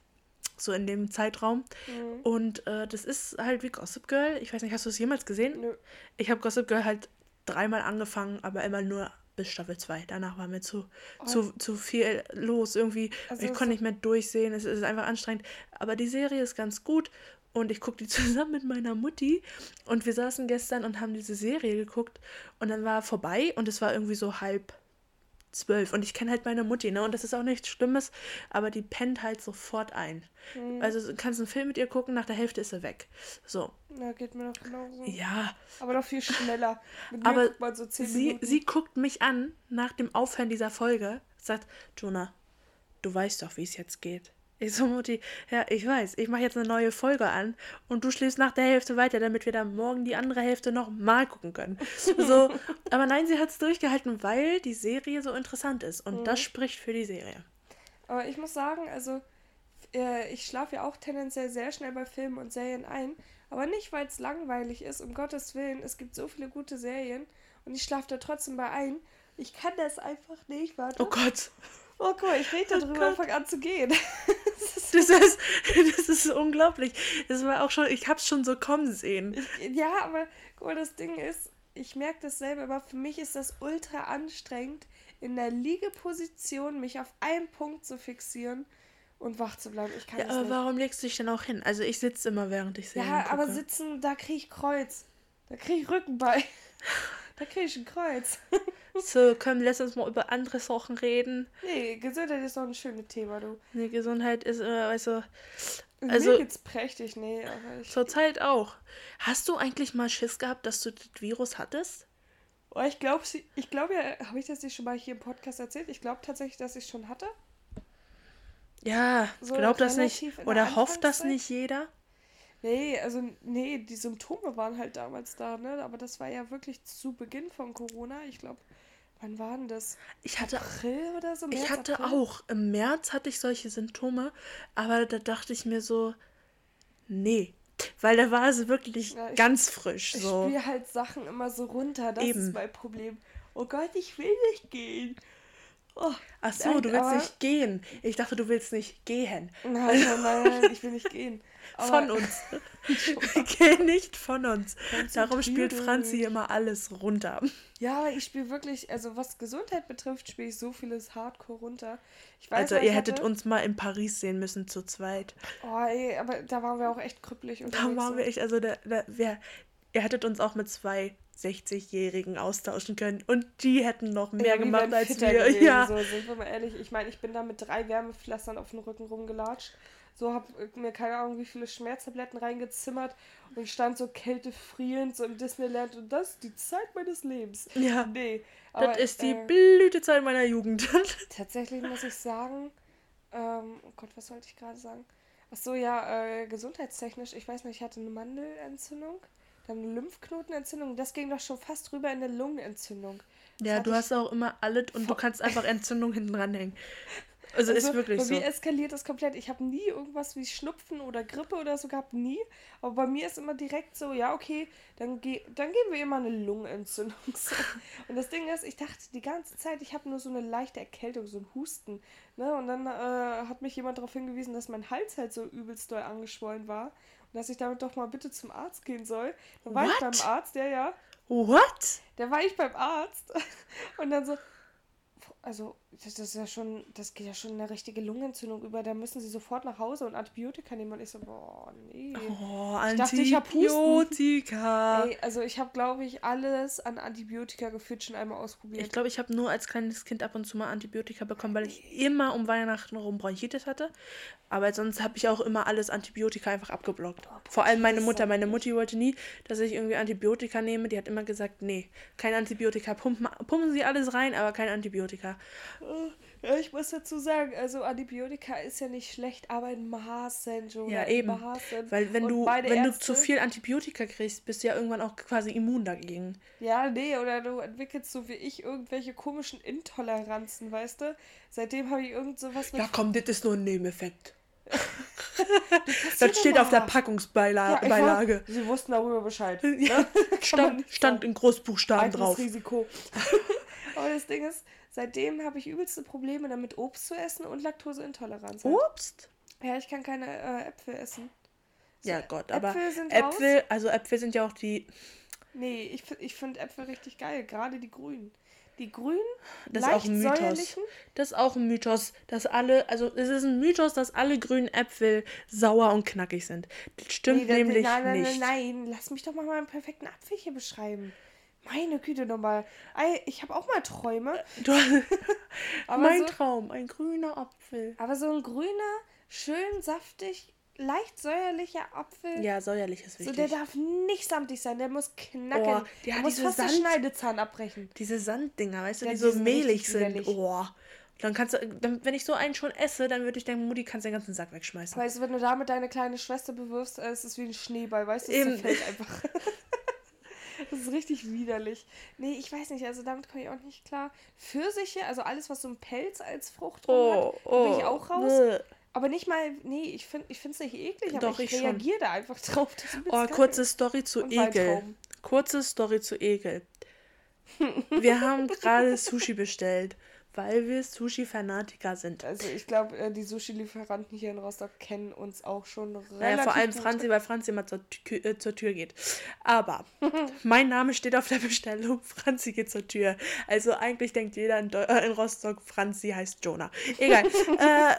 so in dem Zeitraum. Mhm. Und äh, das ist halt wie Gossip Girl. Ich weiß nicht, hast du es jemals gesehen? Nö. Ich habe Gossip Girl halt dreimal angefangen, aber immer nur bis Staffel 2. Danach war mir zu, oh. zu, zu viel los. Irgendwie, also ich konnte nicht mehr durchsehen. Es ist einfach anstrengend. Aber die Serie ist ganz gut. Und ich gucke die (laughs) zusammen mit meiner Mutti. Und wir saßen gestern und haben diese Serie geguckt. Und dann war vorbei und es war irgendwie so halb zwölf. Und ich kenne halt meine Mutti, ne? Und das ist auch nichts Schlimmes, aber die pennt halt sofort ein. Mhm. Also du kannst einen Film mit ihr gucken, nach der Hälfte ist sie weg. So. Ja, geht mir doch genauso. Ja. Aber doch viel schneller. Mit aber so sie, sie guckt mich an nach dem Aufhören dieser Folge, sagt, Jonah, du weißt doch, wie es jetzt geht. Ich so, Mutti, ja, ich weiß, ich mache jetzt eine neue Folge an und du schläfst nach der Hälfte weiter, damit wir dann morgen die andere Hälfte nochmal gucken können. (laughs) So, aber nein, sie hat es durchgehalten, weil die Serie so interessant ist und mhm. das spricht für die Serie. Aber ich muss sagen, also äh, ich schlafe ja auch tendenziell sehr schnell bei Filmen und Serien ein, aber nicht, weil es langweilig ist, um Gottes Willen, es gibt so viele gute Serien und ich schlafe da trotzdem bei ein. Ich kann das einfach nicht, warte. Oh Gott. Oh, guck mal, ich rede darüber, oh fang an zu gehen. (laughs) das, ist, (laughs) das ist unglaublich. Das war auch schon, ich hab's schon so kommen sehen. Ich, ja, aber guck mal, das Ding ist, ich merke das selber, aber für mich ist das ultra anstrengend, in der Liegeposition mich auf einen Punkt zu fixieren und wach zu bleiben. Ich kann ja, aber nicht. warum legst du dich denn auch hin? Also ich sitze immer, während ich sehe. Ja, aber sitzen, da kriege ich Kreuz. Da kriege ich Rücken bei. (laughs) Da kriege ich ein Kreuz. So, komm, lass uns mal über andere Sachen reden. Nee, Gesundheit ist doch ein schönes Thema, du. Nee, Gesundheit ist weißt du. Also, Mir geht's prächtig, nee, aber ich. Zurzeit auch. Hast du eigentlich mal Schiss gehabt, dass du das Virus hattest? Oh, ich glaube, ich glaube ja, habe ich das nicht schon mal hier im Podcast erzählt? Ich glaube tatsächlich, dass ich es schon hatte. Ja, so glaubt das nicht. Oder hofft das nicht jeder? Nee, also nee, die Symptome waren halt damals da, ne? Aber das war ja wirklich zu Beginn von Corona. Ich glaube, wann war denn das? Ich hatte April oder so. März, ich hatte April? auch im März hatte ich solche Symptome, aber da dachte ich mir so, nee, weil da war es wirklich ja, ich, ganz frisch. So. Ich spiele halt Sachen immer so runter. Das Eben. ist mein Problem. Oh Gott, ich will nicht gehen. Oh, Ach so, nein, du willst nicht gehen. Ich dachte, du willst nicht gehen. Nein, nein, nein, ich will nicht gehen. (laughs) Von uns. (laughs) Geh nicht von uns. Darum spielt Franzi immer alles runter. Ja, ich spiele wirklich, also was Gesundheit betrifft, spiele ich so vieles Hardcore runter. Weiß, also ihr hättet hatte... uns mal in Paris sehen müssen zu zweit. Oh ey, aber da waren wir auch echt krüppelig. Da waren wir echt, also da, da, wir, ihr hättet uns auch mit zwei 60-Jährigen austauschen können. Und die hätten noch mehr ja, gemacht als wir. Gewesen, ja. So, sind wir mal ehrlich. Ich meine, ich bin da mit drei Wärmepflastern auf dem Rücken rumgelatscht. So habe mir keine Ahnung, wie viele Schmerztabletten reingezimmert und stand so kältefrierend so im Disneyland und das ist die Zeit meines Lebens. Ja. Nee. Aber, das ist die äh, Blütezeit meiner Jugend. (laughs) tatsächlich muss ich sagen, ähm, oh Gott, was sollte ich gerade sagen? Ach so, ja, äh, gesundheitstechnisch, ich weiß nicht, ich hatte eine Mandelentzündung, dann eine Lymphknotenentzündung, das ging doch schon fast rüber in eine Lungenentzündung. Das ja, du hast auch immer alles und du kannst einfach Entzündung hinten dranhängen. (laughs) Also, also ist wirklich bei so. Bei mir eskaliert das komplett. Ich habe nie irgendwas wie Schnupfen oder Grippe oder so gehabt, nie. Aber bei mir ist immer direkt so, ja, okay, dann, ge dann geben wir immer eine Lungenentzündung. So. Und das Ding ist, ich dachte die ganze Zeit, ich habe nur so eine leichte Erkältung, so ein Husten. Ne? Und dann äh, hat mich jemand darauf hingewiesen, dass mein Hals halt so übelst doll angeschwollen war. Und dass ich damit doch mal bitte zum Arzt gehen soll. Dann war What? ich beim Arzt, ja, ja. What? Da war ich beim Arzt. (laughs) Und dann so, also das, ist ja schon, das geht ja schon in eine richtige Lungenentzündung über. Da müssen sie sofort nach Hause und Antibiotika nehmen. Und ich so, boah, nee. Oh, ich dachte, ich Antibiotika. Ey, also ich habe, glaube ich, alles an Antibiotika gefühlt schon einmal ausprobiert. Ich glaube, ich habe nur als kleines Kind ab und zu mal Antibiotika bekommen, weil ich immer um Weihnachten rum Bronchitis hatte. Aber sonst habe ich auch immer alles Antibiotika einfach abgeblockt. Oh, Vor allem meine Mutter. Meine Mutti wollte nie, dass ich irgendwie Antibiotika nehme. Die hat immer gesagt, nee, kein Antibiotika. Pumpen, pumpen Sie alles rein, aber kein Antibiotika. Ja, ich muss dazu sagen, also Antibiotika ist ja nicht schlecht, aber in Maßen, Joe. Ja, eben. Maßen. Weil wenn, du, wenn Ärzte, du zu viel Antibiotika kriegst, bist du ja irgendwann auch quasi immun dagegen. Ja, nee, oder du entwickelst so wie ich irgendwelche komischen Intoleranzen, weißt du? Seitdem habe ich irgend sowas mit... Ja komm, das ist nur ein Nebeneffekt. (laughs) das steht auf der Packungsbeilage. Ja, sie wussten darüber Bescheid. (laughs) Ja, ne? stand, stand in Großbuchstaben drauf. Risiko. (laughs) Aber das Ding ist, seitdem habe ich übelste Probleme damit, Obst zu essen und Laktoseintoleranz. Halt. Obst? Ja, ich kann keine äh, Äpfel essen. So, ja, Gott, Äpfel aber sind Äpfel, raus. also Äpfel sind ja auch die. Nee, ich, ich finde Äpfel richtig geil, gerade die grünen. Die grünen, das ist auch ein Mythos. Das ist auch ein Mythos, dass alle, also es ist ein Mythos, dass alle grünen Äpfel sauer und knackig sind. Das stimmt nee, nämlich nein, nein, nicht. Nein, nein, lass mich doch mal einen perfekten Apfel hier beschreiben. Meine Güte nochmal. Ich habe auch mal Träume. Du, (laughs) mein so, Traum, ein grüner Apfel. Aber so ein grüner, schön saftig, leicht säuerlicher Apfel. Ja, säuerlich ist wichtig. So, der darf nicht samtig sein, der muss knacken. Oh, der muss fast Sand, den Schneidezahn abbrechen. Diese Sanddinger, weißt du, ja, die, die so mehlig sind. Oh. Dann kannst du, dann, wenn ich so einen schon esse, dann würde ich denken, Mutti, kannst den ganzen Sack wegschmeißen. Weißt du, wenn du damit deine kleine Schwester bewirfst, äh, ist es wie ein Schneeball, weißt du, es zerfällt einfach. (laughs) Das ist richtig widerlich. Nee, ich weiß nicht, also damit komme ich auch nicht klar. Pfirsiche, also alles, was so ein Pelz als Frucht oh, hat, oh, bin ich auch raus. Bleh. Aber nicht mal, nee, ich finde es nicht eklig, aber Doch, ich, ich reagiere da einfach drauf. Oh, kurze Story zu Ekel. Kurze Story zu Ekel. (laughs) Wir haben gerade Sushi bestellt weil wir Sushi-Fanatiker sind. Also ich glaube, äh, die Sushi-Lieferanten hier in Rostock kennen uns auch schon relativ naja, vor allem Franzi, weil Franzi immer zur, äh, zur Tür geht. Aber (laughs) mein Name steht auf der Bestellung, Franzi geht zur Tür. Also eigentlich denkt jeder in, äh, in Rostock, Franzi heißt Jonah. Egal. (laughs) äh,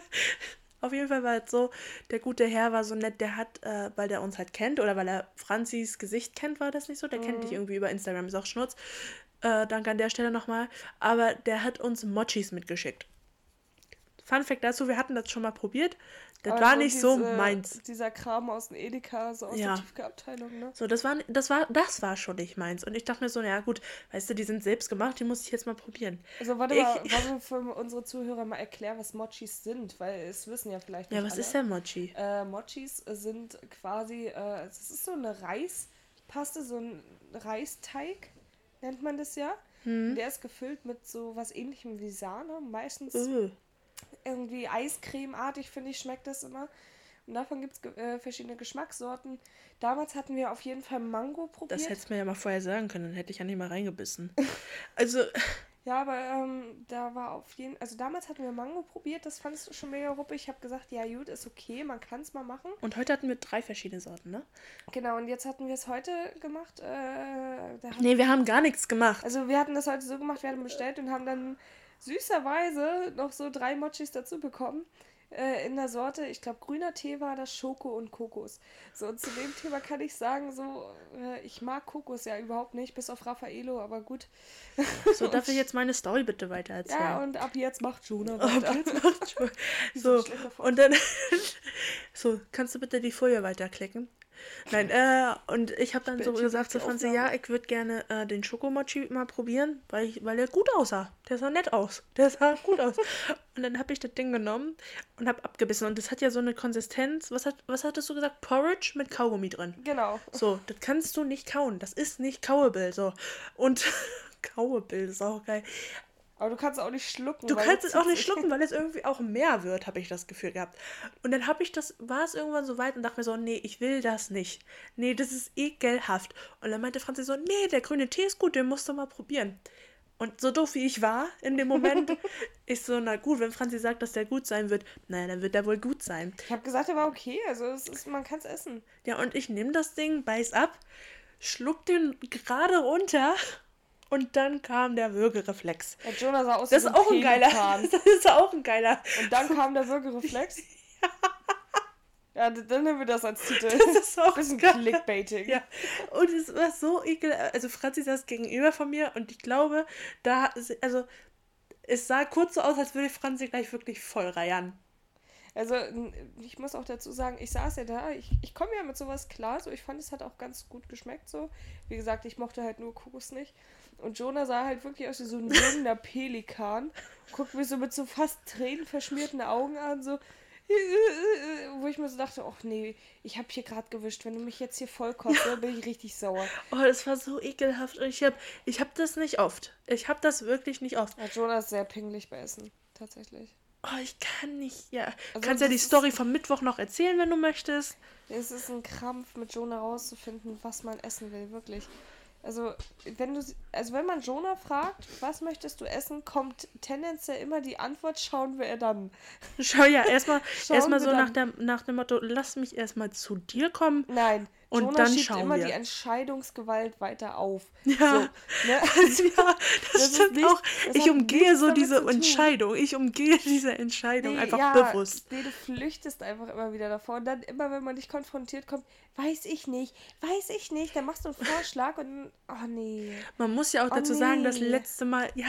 (laughs) auf jeden Fall war es so, der gute Herr war so nett, der hat, äh, weil der uns halt kennt oder weil er Franzis Gesicht kennt, war das nicht so? Der mhm. kennt dich irgendwie über Instagram, ist auch Schnurz. Äh, danke an der Stelle nochmal. Aber der hat uns Mochis mitgeschickt. Fun Fact dazu, wir hatten das schon mal probiert. Das Aber war nicht diese, so meins. Dieser Kram aus dem Edeka, so aus ja. der Tiefkühlabteilung, ne? So, das war, das, war, das war schon nicht meins. Und ich dachte mir so, naja gut, weißt du, die sind selbst gemacht, die muss ich jetzt mal probieren. Also warte ich, mal, wollen für unsere Zuhörer mal erklären, was Mochis sind, weil es wissen ja vielleicht nicht Ja, was alle. ist denn Mochi? Äh, Mochis sind quasi, äh, es ist so eine Reispaste, so ein Reisteig nennt man das ja. Hm. Der ist gefüllt mit so was ähnlichem wie Sahne. Meistens uh. irgendwie Eiscremeartig, finde ich, schmeckt das immer. Und davon gibt es äh, verschiedene Geschmackssorten. Damals hatten wir auf jeden Fall Mango probiert. Das hättest du mir ja mal vorher sagen können, dann hätte ich ja nicht mal reingebissen. (laughs) also. Ja, aber ähm, da war auf jeden also damals hatten wir Mango probiert, das fandest du schon mega ruppig. Ich habe gesagt, ja gut, ist okay, man kann es mal machen. Und heute hatten wir drei verschiedene Sorten, ne? Genau, und jetzt hatten wir es heute gemacht. Äh, nee, wir haben gar nichts gemacht. Also wir hatten das heute so gemacht, wir hatten bestellt und haben dann süßerweise noch so drei Mochis dazu bekommen. Äh, in der Sorte, ich glaube, grüner Tee war das Schoko und Kokos. So, und zu dem Thema kann ich sagen, so, äh, ich mag Kokos ja überhaupt nicht, bis auf Raffaello, aber gut. So, (laughs) darf ich jetzt meine Story bitte weiter erzählen? Ja, und ab jetzt macht Jonah weiter. Ab jetzt macht Jonah. (laughs) So, und dann, (laughs) so, kannst du bitte die Folie weiterklicken? Nein, äh, und ich habe dann so gesagt zu Franzi, ja, ich würde gerne äh, den Schokomochi mal probieren, weil, ich, weil der gut aussah. Der sah nett aus. Der sah gut aus. Und dann habe ich das Ding genommen und habe abgebissen. Und das hat ja so eine Konsistenz. Was, hat, was hattest du gesagt? Porridge mit Kaugummi drin. Genau. So, das kannst du nicht kauen. Das ist nicht Kauebill. So. Und (laughs) Kauebill ist auch geil. Aber du kannst es auch nicht schlucken. Du kannst es auch nicht schlucken, weil es irgendwie auch mehr wird, habe ich das Gefühl gehabt. Und dann habe ich das, war es irgendwann so weit und dachte mir so, nee, ich will das nicht. Nee, das ist ekelhaft. Und dann meinte Franzi so, nee, der grüne Tee ist gut, den musst du mal probieren. Und so doof wie ich war in dem Moment, (laughs) ist so, na gut, wenn Franzi sagt, dass der gut sein wird, naja, dann wird der wohl gut sein. Ich habe gesagt, er war okay, also es ist, man kann es essen. Ja, und ich nehme das Ding, beiß ab, schluck den gerade runter und dann kam der Würgereflex. Der Jonah sah aus das wie ist auch ein geiler. (laughs) Das ist auch ein geiler. Und dann kam der (laughs) Würgereflex. ja. Ja, dann nehmen wir das als Titel. Das ist auch bisschen geil. Clickbaiting. Ja. Und es war so ekel. Also Franzi saß gegenüber von mir und ich glaube, da, also es sah kurz so aus, als würde Franzi gleich wirklich voll reiern. Also ich muss auch dazu sagen, ich saß ja da, ich, ich komme ja mit sowas klar, so ich fand es hat auch ganz gut geschmeckt so. Wie gesagt, ich mochte halt nur Kokos nicht. Und Jonah sah halt wirklich aus wie so ein jüngender Pelikan. Guckt mich so mit so fast tränenverschmierten Augen an, so. (laughs) Wo ich mir so dachte, ach nee, ich habe hier gerade gewischt. Wenn du mich jetzt hier voll kotzt, dann bin ich richtig sauer. Oh, das war so ekelhaft. Und ich habe ich hab das nicht oft. Ich habe das wirklich nicht oft. Ja, Jonah ist sehr pingelig bei Essen, tatsächlich. Oh, ich kann nicht, ja. Also Kannst ja die Story vom Mittwoch noch erzählen, wenn du möchtest. Es ist ein Krampf, mit Jonah rauszufinden, was man essen will, wirklich. Also, wenn du, also wenn man Jonah fragt, was möchtest du essen, kommt tendenziell immer die Antwort, schauen wir dann. Schau ja, erstmal (laughs) erstmal so nach, der, nach dem Motto, lass mich erstmal zu dir kommen. Nein, und Jonah dann schiebt immer wir. die Entscheidungsgewalt weiter auf. (laughs) Ja, so, ne? (laughs) also, ja (laughs) das, das stimmt nicht, auch. Ich umgehe so diese Entscheidung. Ich umgehe diese Entscheidung nee, einfach ja, bewusst. Nee, du flüchtest einfach immer wieder davor. Und dann immer, wenn man dich konfrontiert kommt, weiß ich nicht, weiß ich nicht, dann machst du einen Vorschlag und, oh nee. Man muss ja auch oh, dazu nee. sagen, das letzte Mal, ja,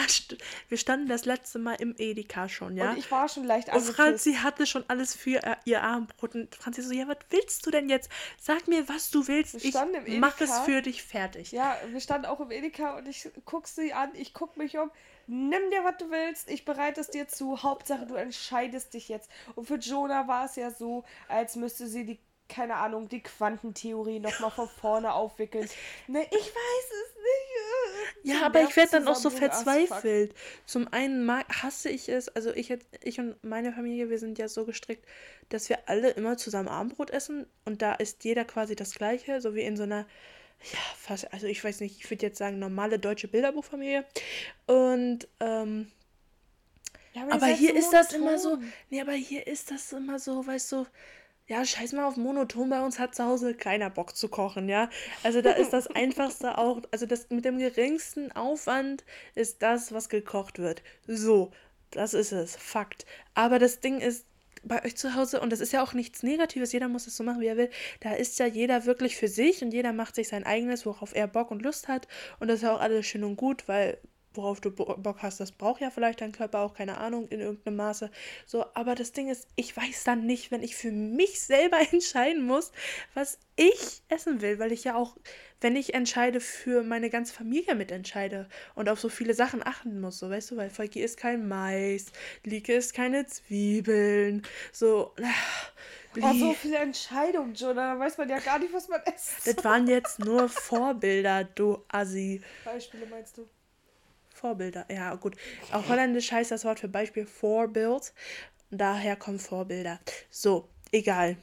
wir standen das letzte Mal im Edeka schon, ja. Und ich war schon leicht Und Franzi hatte schon alles für äh, ihr Armbrot. Und Franzi so, ja, was willst du denn jetzt? Sag mir, was du willst. Ich mach es für dich fertig. Ja, wir standen auch im Edeka und ich guck sie an, ich guck mich um. Nimm dir, was du willst, ich bereite es dir zu. Hauptsache, du entscheidest dich jetzt. Und für Jonah war es ja so, als müsste sie die keine Ahnung, die Quantentheorie nochmal von vorne aufwickeln. Ne, ich weiß es nicht. Ja, aber ich werde dann auch so verzweifelt. Zum einen mag, hasse ich es, also ich, ich und meine Familie, wir sind ja so gestrickt, dass wir alle immer zusammen Abendbrot essen und da ist jeder quasi das Gleiche, so wie in so einer, ja, fast, also ich weiß nicht, ich würde jetzt sagen, normale deutsche Bilderbuchfamilie. Und, ähm, ja, aber, aber hier so ist das immer so, nee, aber hier ist das immer so, weißt du, ja, scheiß mal auf monoton, bei uns hat zu Hause keiner Bock zu kochen, ja. Also da ist das (laughs) Einfachste auch, also das mit dem geringsten Aufwand ist das, was gekocht wird. So, das ist es, Fakt. Aber das Ding ist, bei euch zu Hause, und das ist ja auch nichts Negatives, jeder muss es so machen, wie er will, da ist ja jeder wirklich für sich und jeder macht sich sein eigenes, worauf er Bock und Lust hat. Und das ist ja auch alles schön und gut, weil worauf du Bock hast, das braucht ja vielleicht dein Körper auch, keine Ahnung, in irgendeinem Maße. So, aber das Ding ist, ich weiß dann nicht, wenn ich für mich selber (laughs) entscheiden muss, was ich essen will, weil ich ja auch, wenn ich entscheide, für meine ganze Familie mitentscheide und auf so viele Sachen achten muss, so, weißt du, weil Volki ist kein Mais, Lieke ist keine Zwiebeln, so, Oh, so viele Entscheidungen, Jonah. Da weiß man ja gar nicht, was man (laughs) essen Das waren jetzt nur Vorbilder, du Assi. Beispiele meinst du? Vorbilder. Ja, gut. Auch holländisch heißt das Wort für Beispiel Vorbild. Daher kommen Vorbilder. So, egal.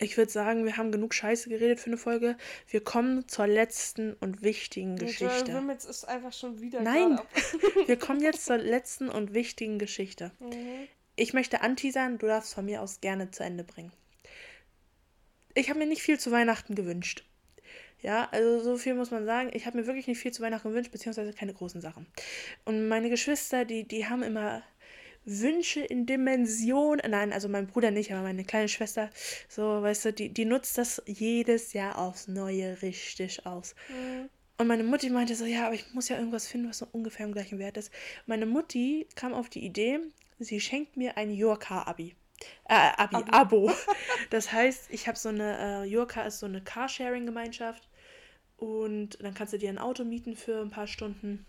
Ich würde sagen, wir haben genug Scheiße geredet für eine Folge. Wir kommen zur letzten und wichtigen Geschichte. Joel Wimmitz ist einfach schon wieder. Nein, (laughs) wir kommen jetzt zur letzten und wichtigen Geschichte. Mhm. Ich möchte anteasern, du darfst von mir aus gerne zu Ende bringen. Ich habe mir nicht viel zu Weihnachten gewünscht. Ja, also so viel muss man sagen. Ich habe mir wirklich nicht viel zu Weihnachten gewünscht, beziehungsweise keine großen Sachen. Und meine Geschwister, die, die haben immer Wünsche in Dimension. Nein, also mein Bruder nicht, aber meine kleine Schwester, so, weißt du, die, die nutzt das jedes Jahr aufs Neue richtig aus. Mhm. Und meine Mutti meinte so, ja, aber ich muss ja irgendwas finden, was so ungefähr im gleichen Wert ist. Meine Mutti kam auf die Idee, sie schenkt mir ein Yorka-Abi. Äh, Abi, Abi, Abo. (laughs) Das heißt, ich habe so eine, äh, Yorka ist so eine Carsharing-Gemeinschaft und dann kannst du dir ein Auto mieten für ein paar Stunden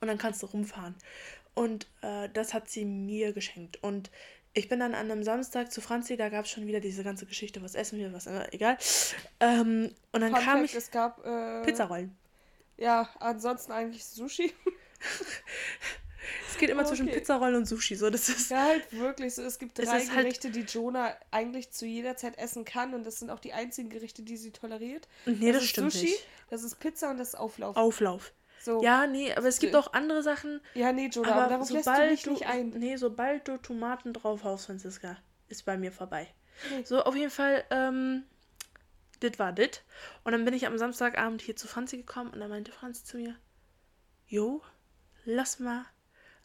und dann kannst du rumfahren. Und äh, das hat sie mir geschenkt. Und ich bin dann an einem Samstag zu Franzi, da gab es schon wieder diese ganze Geschichte, was essen wir, was, äh, egal. Ähm, und dann Fun kam Fact, ich. Es gab äh, Pizzarollen. Ja, ansonsten eigentlich Sushi. (laughs) es geht immer okay. zwischen Pizzarollen und Sushi. So, das ist, ja, halt wirklich so. Es gibt drei halt Gerichte, halt die Jonah eigentlich zu jeder Zeit essen kann. Und das sind auch die einzigen Gerichte, die sie toleriert. Nee, das, das stimmt Sushi, nicht. Das ist Pizza und das ist Auflauf. Auflauf. So. Ja, nee, aber es gibt auch andere Sachen. Ja, nee, Jonah, aber, aber darauf lässt du dich nicht ein. Nee, sobald du Tomaten drauf haust, Franziska, ist bei mir vorbei. Nee. So, auf jeden Fall, ähm, das war das. Und dann bin ich am Samstagabend hier zu Franzi gekommen und dann meinte Franzi zu mir, Jo, lass mal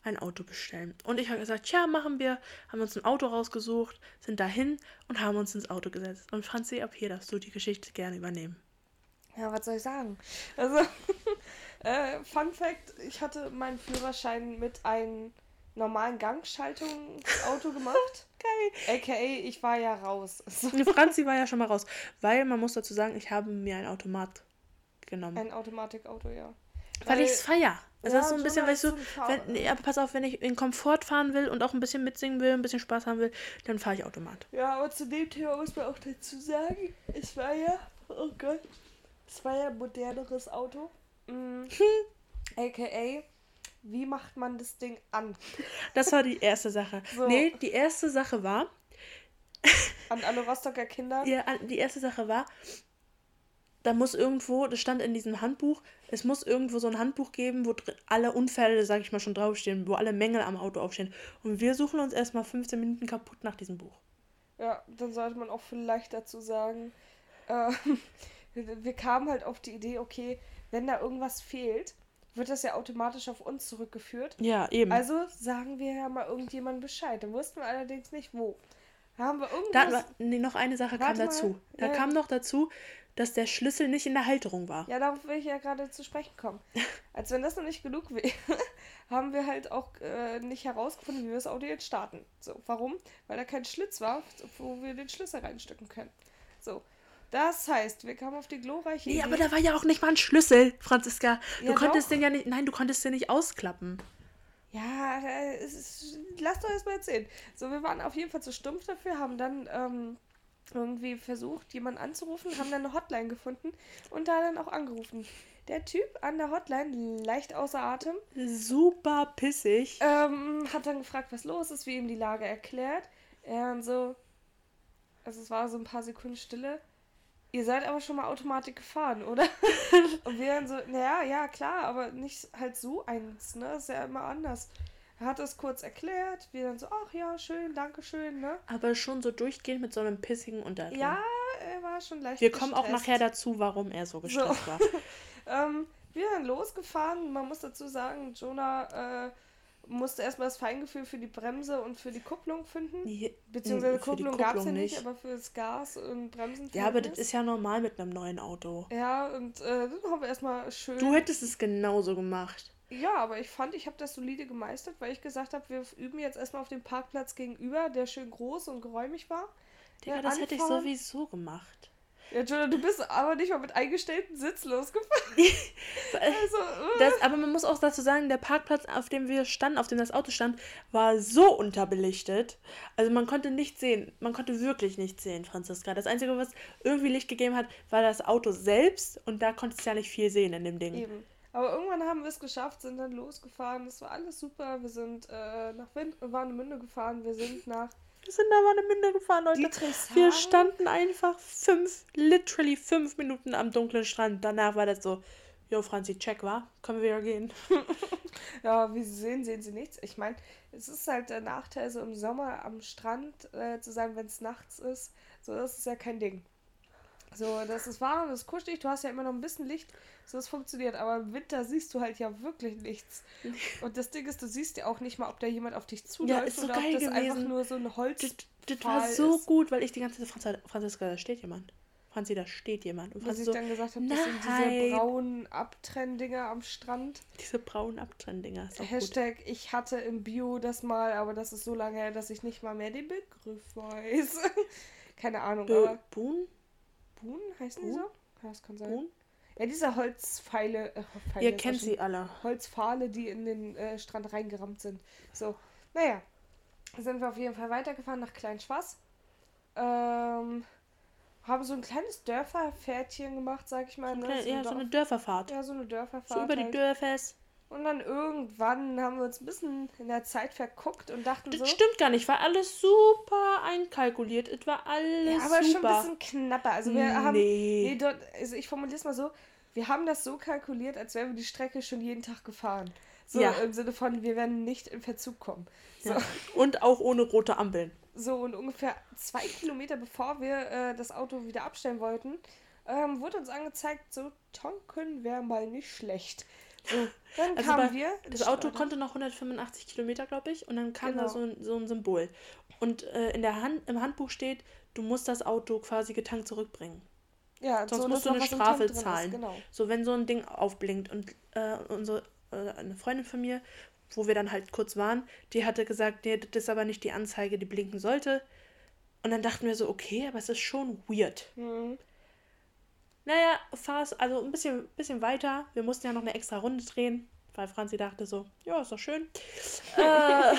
ein Auto bestellen. Und ich habe gesagt, ja, machen wir. Haben uns ein Auto rausgesucht, sind dahin und haben uns ins Auto gesetzt. Und Franzi, ab hier darfst du die Geschichte gerne übernehmen. Ja, was soll ich sagen? Also, (laughs) äh, Fun Fact: Ich hatte meinen Führerschein mit einem normalen Gangschaltungsauto gemacht. (laughs) Geil. AKA, ich war ja raus. (laughs) Franzi war ja schon mal raus. Weil man muss dazu sagen, ich habe mir ein Automat genommen. Ein Automatikauto, ja. Weil, weil ich es feier. Also ja, das ist so ein bisschen, weißt du, wenn, nee, aber pass auf, wenn ich in Komfort fahren will und auch ein bisschen mitsingen will, ein bisschen Spaß haben will, dann fahre ich Automat. Ja, aber zu dem Thema muss man auch dazu sagen, es war ja, oh Gott, es war ja ein moderneres Auto. (laughs) Mhm. AKA, wie macht man das Ding an? Das war die erste Sache. (laughs) So. Nee, die erste Sache war. an alle Rostocker Kinder? (laughs) Ja, die erste Sache war, da muss irgendwo, das stand in diesem Handbuch, es muss irgendwo so ein Handbuch geben, wo alle Unfälle, sag ich mal, schon draufstehen, wo alle Mängel am Auto aufstehen. Und wir suchen uns erstmal 15 Minuten kaputt nach diesem Buch. Ja, dann sollte man auch vielleicht dazu sagen, (laughs) äh, wir kamen halt auf die Idee, okay, wenn da irgendwas fehlt, wird das ja automatisch auf uns zurückgeführt. Ja, eben. Also sagen wir ja mal irgendjemandem Bescheid. Dann wussten wir allerdings nicht, wo. Da haben wir irgendwas... Da, nee, noch eine Sache kam dazu. Da ja. kam noch dazu, dass der Schlüssel nicht in der Halterung war. Ja, darauf will ich ja gerade zu sprechen kommen. (laughs) Als wenn das noch nicht genug wäre, (laughs) haben wir halt auch äh, nicht herausgefunden, wie wir das Auto jetzt starten. So, warum? Weil da kein Schlitz war, wo wir den Schlüssel reinstecken können. So, das heißt, wir kamen auf die glorreiche Nee, Idee. aber da war ja auch nicht mal ein Schlüssel, Franziska. Du ja, konntest doch. den ja nicht, nein, du konntest den nicht ausklappen. Ja, ist, lass doch erst mal erzählen. So, wir waren auf jeden Fall zu stumpf dafür, haben dann ähm, irgendwie versucht, jemanden anzurufen, haben dann eine Hotline gefunden und da dann auch angerufen. Der Typ an der Hotline, leicht außer Atem. Super pissig. Ähm, hat dann gefragt, was los ist, wie ihm die Lage erklärt. Er und so. Also es war so ein paar Sekunden Stille. Ihr seid aber schon mal Automatik gefahren, oder? (laughs) und wir dann so, naja, ja, klar, aber nicht halt so eins, ne? ist ja immer anders. Er hat es kurz erklärt, wir dann so, ach ja, schön, danke schön, ne? Aber schon so durchgehend mit so einem pissigen Unterton. Ja, er war schon leicht Wir kommen auch nachher dazu, warum er so gestresst so. war. (laughs) ähm, wir dann losgefahren, man muss dazu sagen, Jonah äh, musste erstmal das Feingefühl für die Bremse und für die Kupplung finden. Nee, Beziehungsweise für Kupplung, Kupplung gab es ja nicht, aber für das Gas und Bremsen. Ja, aber das ist ja normal mit einem neuen Auto. Ja, und äh, dann haben wir erstmal schön. Du hättest es genauso gemacht. Ja, aber ich fand, ich habe das solide gemeistert, weil ich gesagt habe, wir üben jetzt erstmal auf dem Parkplatz gegenüber, der schön groß und geräumig war. Ja, das hätte ich sowieso gemacht. Ja, Jonah, du bist aber nicht mal mit eingestellten Sitz losgefahren. (laughs) also, uh. das, aber man muss auch dazu sagen, der Parkplatz, auf dem wir standen, auf dem das Auto stand, war so unterbelichtet. Also man konnte nichts sehen. Man konnte wirklich nichts sehen, Franziska. Das Einzige, was irgendwie Licht gegeben hat, war das Auto selbst und da konntest du ja nicht viel sehen in dem Ding. Eben. Aber irgendwann haben wir es geschafft, sind dann losgefahren. Das war alles super. Wir sind äh, nach Wind Warnemünde gefahren. Wir sind nach wir sind da Warnemünde gefahren, Leute. Wir standen einfach fünf, literally fünf Minuten am dunklen Strand. Danach war das so, jo Franzi, check, war? Können wir wieder gehen? (laughs) ja, wie Sie sehen, sehen Sie nichts. Ich meine, es ist halt der Nachteil, so im Sommer am Strand äh, zu sein, wenn es nachts ist. So, das ist ja kein Ding. So, das ist warm, das ist kuschelig, du hast ja immer noch ein bisschen Licht, so es funktioniert, aber im Winter siehst du halt ja wirklich nichts. Und das Ding ist, du siehst ja auch nicht mal, ob da jemand auf dich zuläuft ja, ist so oder geil ob das gewesen. einfach nur so ein Holz. Das, das war so ist. gut, weil ich die ganze Zeit, Franziska, da steht jemand. Franzi, da steht jemand. Und Was ich so, dann gesagt habe, das sind diese braunen Abtrenndinger am Strand. Diese braunen Abtrenndinger. Hashtag, gut. ich hatte im Bio das mal, aber das ist so lange her, dass ich nicht mal mehr den Begriff weiß. (laughs) Keine Ahnung, Be aber... Boon? Boon heißen Boon? die so? Ja, das kann sein. Boon? Ja, diese Holzpfeile. Äh, Pfeile Ihr kennt sie alle. Holzpfahle, die in den äh, Strand reingerammt sind. So, naja. Sind wir auf jeden Fall weitergefahren nach Kleinschwass. Ähm, haben so ein kleines Dörferpferdchen gemacht, sag ich mal. So ne? so ja, so eine Dörferfahrt. Ja, so eine Dörferfahrt. So über die halt. Dörfers. Und dann irgendwann haben wir uns ein bisschen in der Zeit verguckt und dachten das so. Das stimmt gar nicht, war alles super einkalkuliert. Es war alles ja, aber super. schon ein bisschen knapper. Also wir nee. haben. Nee, dort, also ich formuliere es mal so, wir haben das so kalkuliert, als wären wir die Strecke schon jeden Tag gefahren. So ja. im Sinne von, wir werden nicht in Verzug kommen. So. Ja. Und auch ohne rote Ampeln. So, und ungefähr zwei Kilometer bevor wir äh, das Auto wieder abstellen wollten, ähm, wurde uns angezeigt, so tanken wäre mal nicht schlecht. So, (laughs) dann also kamen wir. Das Auto konnte noch 185 Kilometer, glaube ich, und dann kam genau. da so ein, so ein Symbol. Und äh, in der Hand, im Handbuch steht, du musst das Auto quasi getankt zurückbringen. Ja, Sonst so, musst du eine Strafe zahlen. Ist, genau. So, wenn so ein Ding aufblinkt. Und äh, unsere, äh, eine Freundin von mir wo wir dann halt kurz waren, die hatte gesagt, nee, das ist aber nicht die Anzeige, die blinken sollte. Und dann dachten wir so, okay, aber es ist schon weird. Mhm. Naja, fast, also ein bisschen, bisschen weiter. Wir mussten ja noch eine extra Runde drehen, weil Franzi dachte so, ja, ist doch schön. (laughs) äh,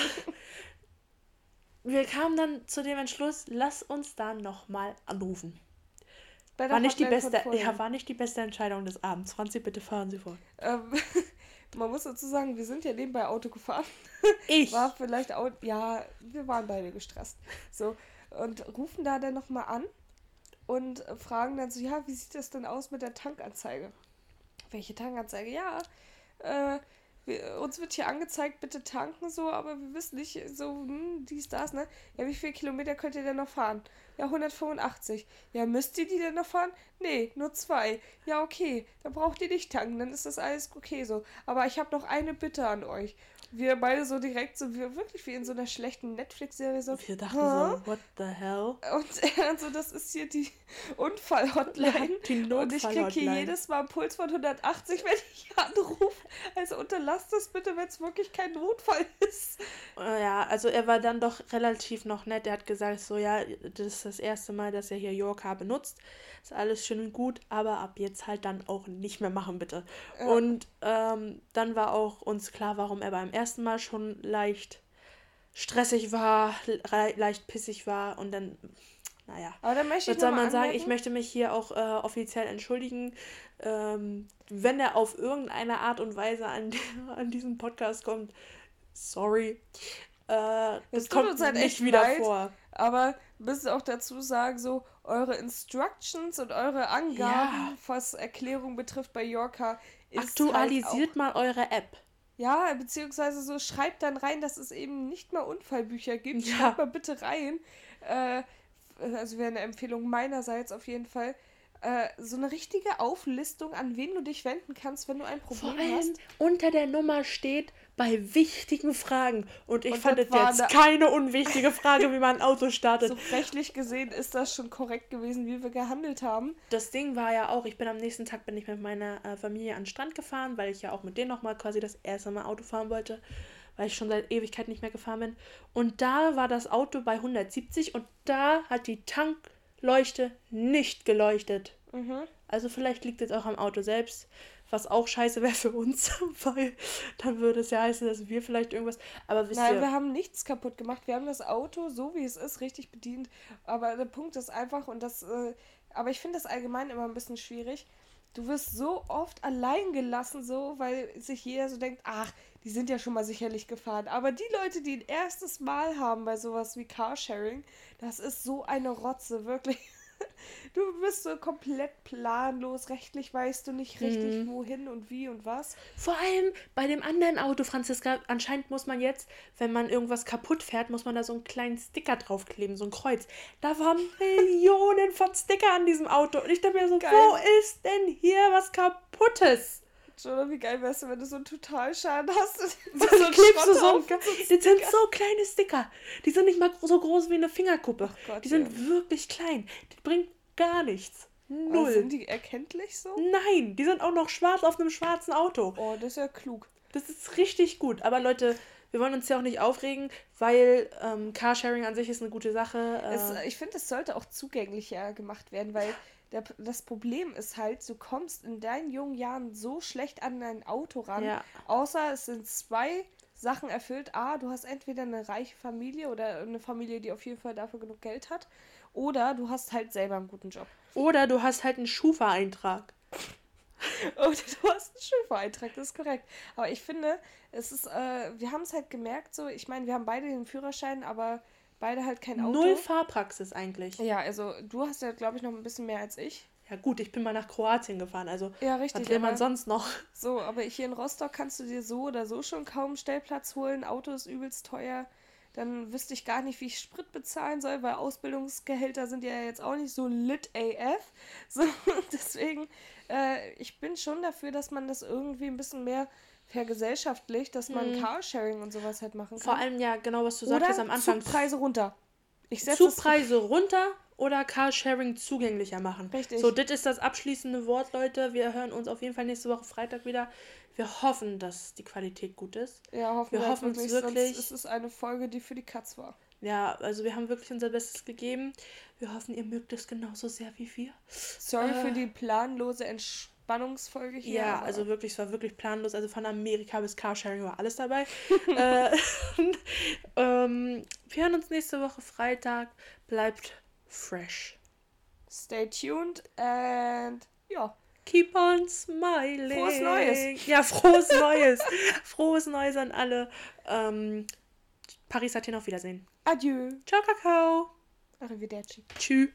wir kamen dann zu dem Entschluss, lass uns da nochmal anrufen. War nicht, die beste, ja, war nicht die beste Entscheidung des Abends. Franzi, bitte fahren Sie vor. Ähm, (laughs) man muss dazu sagen, wir sind ja nebenbei Auto gefahren. (laughs) Ich? War vielleicht auch, ja, wir waren beide gestresst. So, und rufen da dann nochmal an und fragen dann so, ja, wie sieht das denn aus mit der Tankanzeige? Welche Tankanzeige? Ja, äh, wir, uns wird hier angezeigt, bitte tanken so, aber wir wissen nicht so, hm, dies, das, ne? Ja, wie viele Kilometer könnt ihr denn noch fahren? Ja, 185. Ja, müsst ihr die denn noch fahren? Nee, nur zwei. Ja, okay, dann braucht ihr nicht tanken, dann ist das alles okay so. Aber ich habe noch eine Bitte an euch wir beide so direkt so, wir wirklich wie in so einer schlechten Netflix-Serie so. Wir dachten Hä? so, what the hell? Und (laughs) er so, das ist hier die Unfall-Hotline. Die Und ich kriege hier jedes Mal einen Puls von 180, wenn ich (laughs) anrufe. Also unterlasst das bitte, wenn es wirklich kein Notfall ist. Äh, ja, also er war dann doch relativ noch nett. Er hat gesagt, so ja, das ist das erste Mal, dass er hier Yorka benutzt. Ist alles schön und gut, aber ab jetzt halt dann auch nicht mehr machen, bitte. Ja. Und ähm, dann war auch uns klar, warum er beim ersten Mal schon leicht stressig war, le leicht pissig war und dann, naja. Aber dann möchte ich Was soll man sagen? Ich möchte mich hier auch äh, offiziell entschuldigen. Ähm, wenn er auf irgendeine Art und Weise an, (laughs) an diesen Podcast kommt, sorry. Äh, das kommt uns halt nicht wieder leid, vor. Aber müssen auch dazu sagen, so eure Instructions und eure Angaben, ja. was Erklärung betrifft bei Yorka, Aktualisiert halt mal eure App. Ja, beziehungsweise so schreibt dann rein, dass es eben nicht mal Unfallbücher gibt. Ja. Schreibt mal bitte rein. Äh, also wäre eine Empfehlung meinerseits auf jeden Fall. Äh, so eine richtige Auflistung, an wen du dich wenden kannst, wenn du ein Problem Vor allem hast. Unter der Nummer steht bei wichtigen Fragen. Und ich und fand jetzt keine unwichtige Frage, wie man ein Auto startet. So rechtlich gesehen ist das schon korrekt gewesen, wie wir gehandelt haben. Das Ding war ja auch, ich bin am nächsten Tag bin ich mit meiner äh, Familie an den Strand gefahren, weil ich ja auch mit denen nochmal quasi das erste Mal Auto fahren wollte, weil ich schon seit Ewigkeit nicht mehr gefahren bin. Und da war das Auto bei 170 und da hat die Tank Leuchte nicht geleuchtet. Mhm. Also vielleicht liegt es auch am Auto selbst, was auch scheiße wäre für uns, (laughs) weil dann würde es ja heißen, dass wir vielleicht irgendwas. Aber wisst Nein, ihr, wir haben nichts kaputt gemacht. Wir haben das Auto so wie es ist richtig bedient. Aber der Punkt ist einfach und das. Äh, aber ich finde das allgemein immer ein bisschen schwierig. Du wirst so oft allein gelassen, so, weil sich jeder so denkt, ach, die sind ja schon mal sicherlich gefahren. Aber die Leute, die ein erstes Mal haben bei sowas wie Carsharing, das ist so eine Rotze, wirklich. (laughs) du bist so komplett planlos, rechtlich weißt du nicht richtig, hm. wohin und wie und was. Vor allem bei dem anderen Auto, Franziska, anscheinend muss man jetzt, wenn man irgendwas kaputt fährt, muss man da so einen kleinen Sticker draufkleben, so ein Kreuz. Da waren (laughs) Millionen von Sticker an diesem Auto. Und ich dachte mir so, Geil. wo ist denn hier was kaputtes? Schon, wie geil wärst du, wenn du so einen Totalschaden hast. (laughs) so dann klebst du so, so Die sind so kleine Sticker. Die sind nicht mal so groß wie eine Fingerkuppe. Gott, die sind ja. wirklich klein. Die bringen gar nichts. Null. Aber sind die erkenntlich so? Nein, die sind auch noch schwarz auf einem schwarzen Auto. Oh, das ist ja klug. Das ist richtig gut. Aber Leute, wir wollen uns ja auch nicht aufregen, weil ähm, Carsharing an sich ist eine gute Sache. Äh es, ich finde, es sollte auch zugänglicher gemacht werden, weil der, das Problem ist halt, du kommst in deinen jungen Jahren so schlecht an dein Auto ran, ja. außer es sind zwei Sachen erfüllt. A, du hast entweder eine reiche Familie oder eine Familie, die auf jeden Fall dafür genug Geld hat, oder du hast halt selber einen guten Job. Oder du hast halt einen Schufa-Eintrag. (laughs) Oder du hast einen Schufa-Eintrag, das ist korrekt. Aber ich finde, es ist, äh, wir haben es halt gemerkt, so, ich meine, wir haben beide den Führerschein, aber beide halt kein Auto. Null Fahrpraxis eigentlich. Ja, also du hast ja, glaube ich, noch ein bisschen mehr als ich. Ja gut, ich bin mal nach Kroatien gefahren, also ja, richtig, was will man sonst noch? So, aber hier in Rostock kannst du dir so oder so schon kaum Stellplatz holen. Auto ist übelst teuer. Dann wüsste ich gar nicht, wie ich Sprit bezahlen soll, weil Ausbildungsgehälter sind ja jetzt auch nicht so lit AF. (laughs) So, deswegen, äh, ich bin schon dafür, dass man das irgendwie ein bisschen mehr vergesellschaftlicht, dass man hm. Carsharing und sowas halt machen kann. Vor allem ja, genau was du sagtest am Anfang. Zugpreise runter. Ich Zugpreise runter oder Carsharing zugänglicher machen. Richtig. So, das ist das abschließende Wort, Leute. Wir hören uns auf jeden Fall nächste Woche Freitag wieder. Wir hoffen, dass die Qualität gut ist. Ja, hoffen wir. Wir hoffen es wirklich. Es ist eine Folge, die für die Katz war. Ja, also wir haben wirklich unser Bestes gegeben. Wir hoffen, ihr mögt es genauso sehr wie wir. Sorry äh, für die planlose Entscheidung. Spannungsfolge hier. Ja, also wirklich, es war wirklich planlos. Also von Amerika bis Carsharing war alles dabei. (laughs) äh, (laughs) ähm, wir hören uns nächste Woche Freitag. Bleibt fresh. Stay tuned and ja. Keep on smiling. Frohes Neues. Ja, frohes Neues. (laughs) frohes Neues an alle. Ähm, Paris Athen auf Wiedersehen. Adieu. Ciao, Kakao. Arrivederci. Tschüss.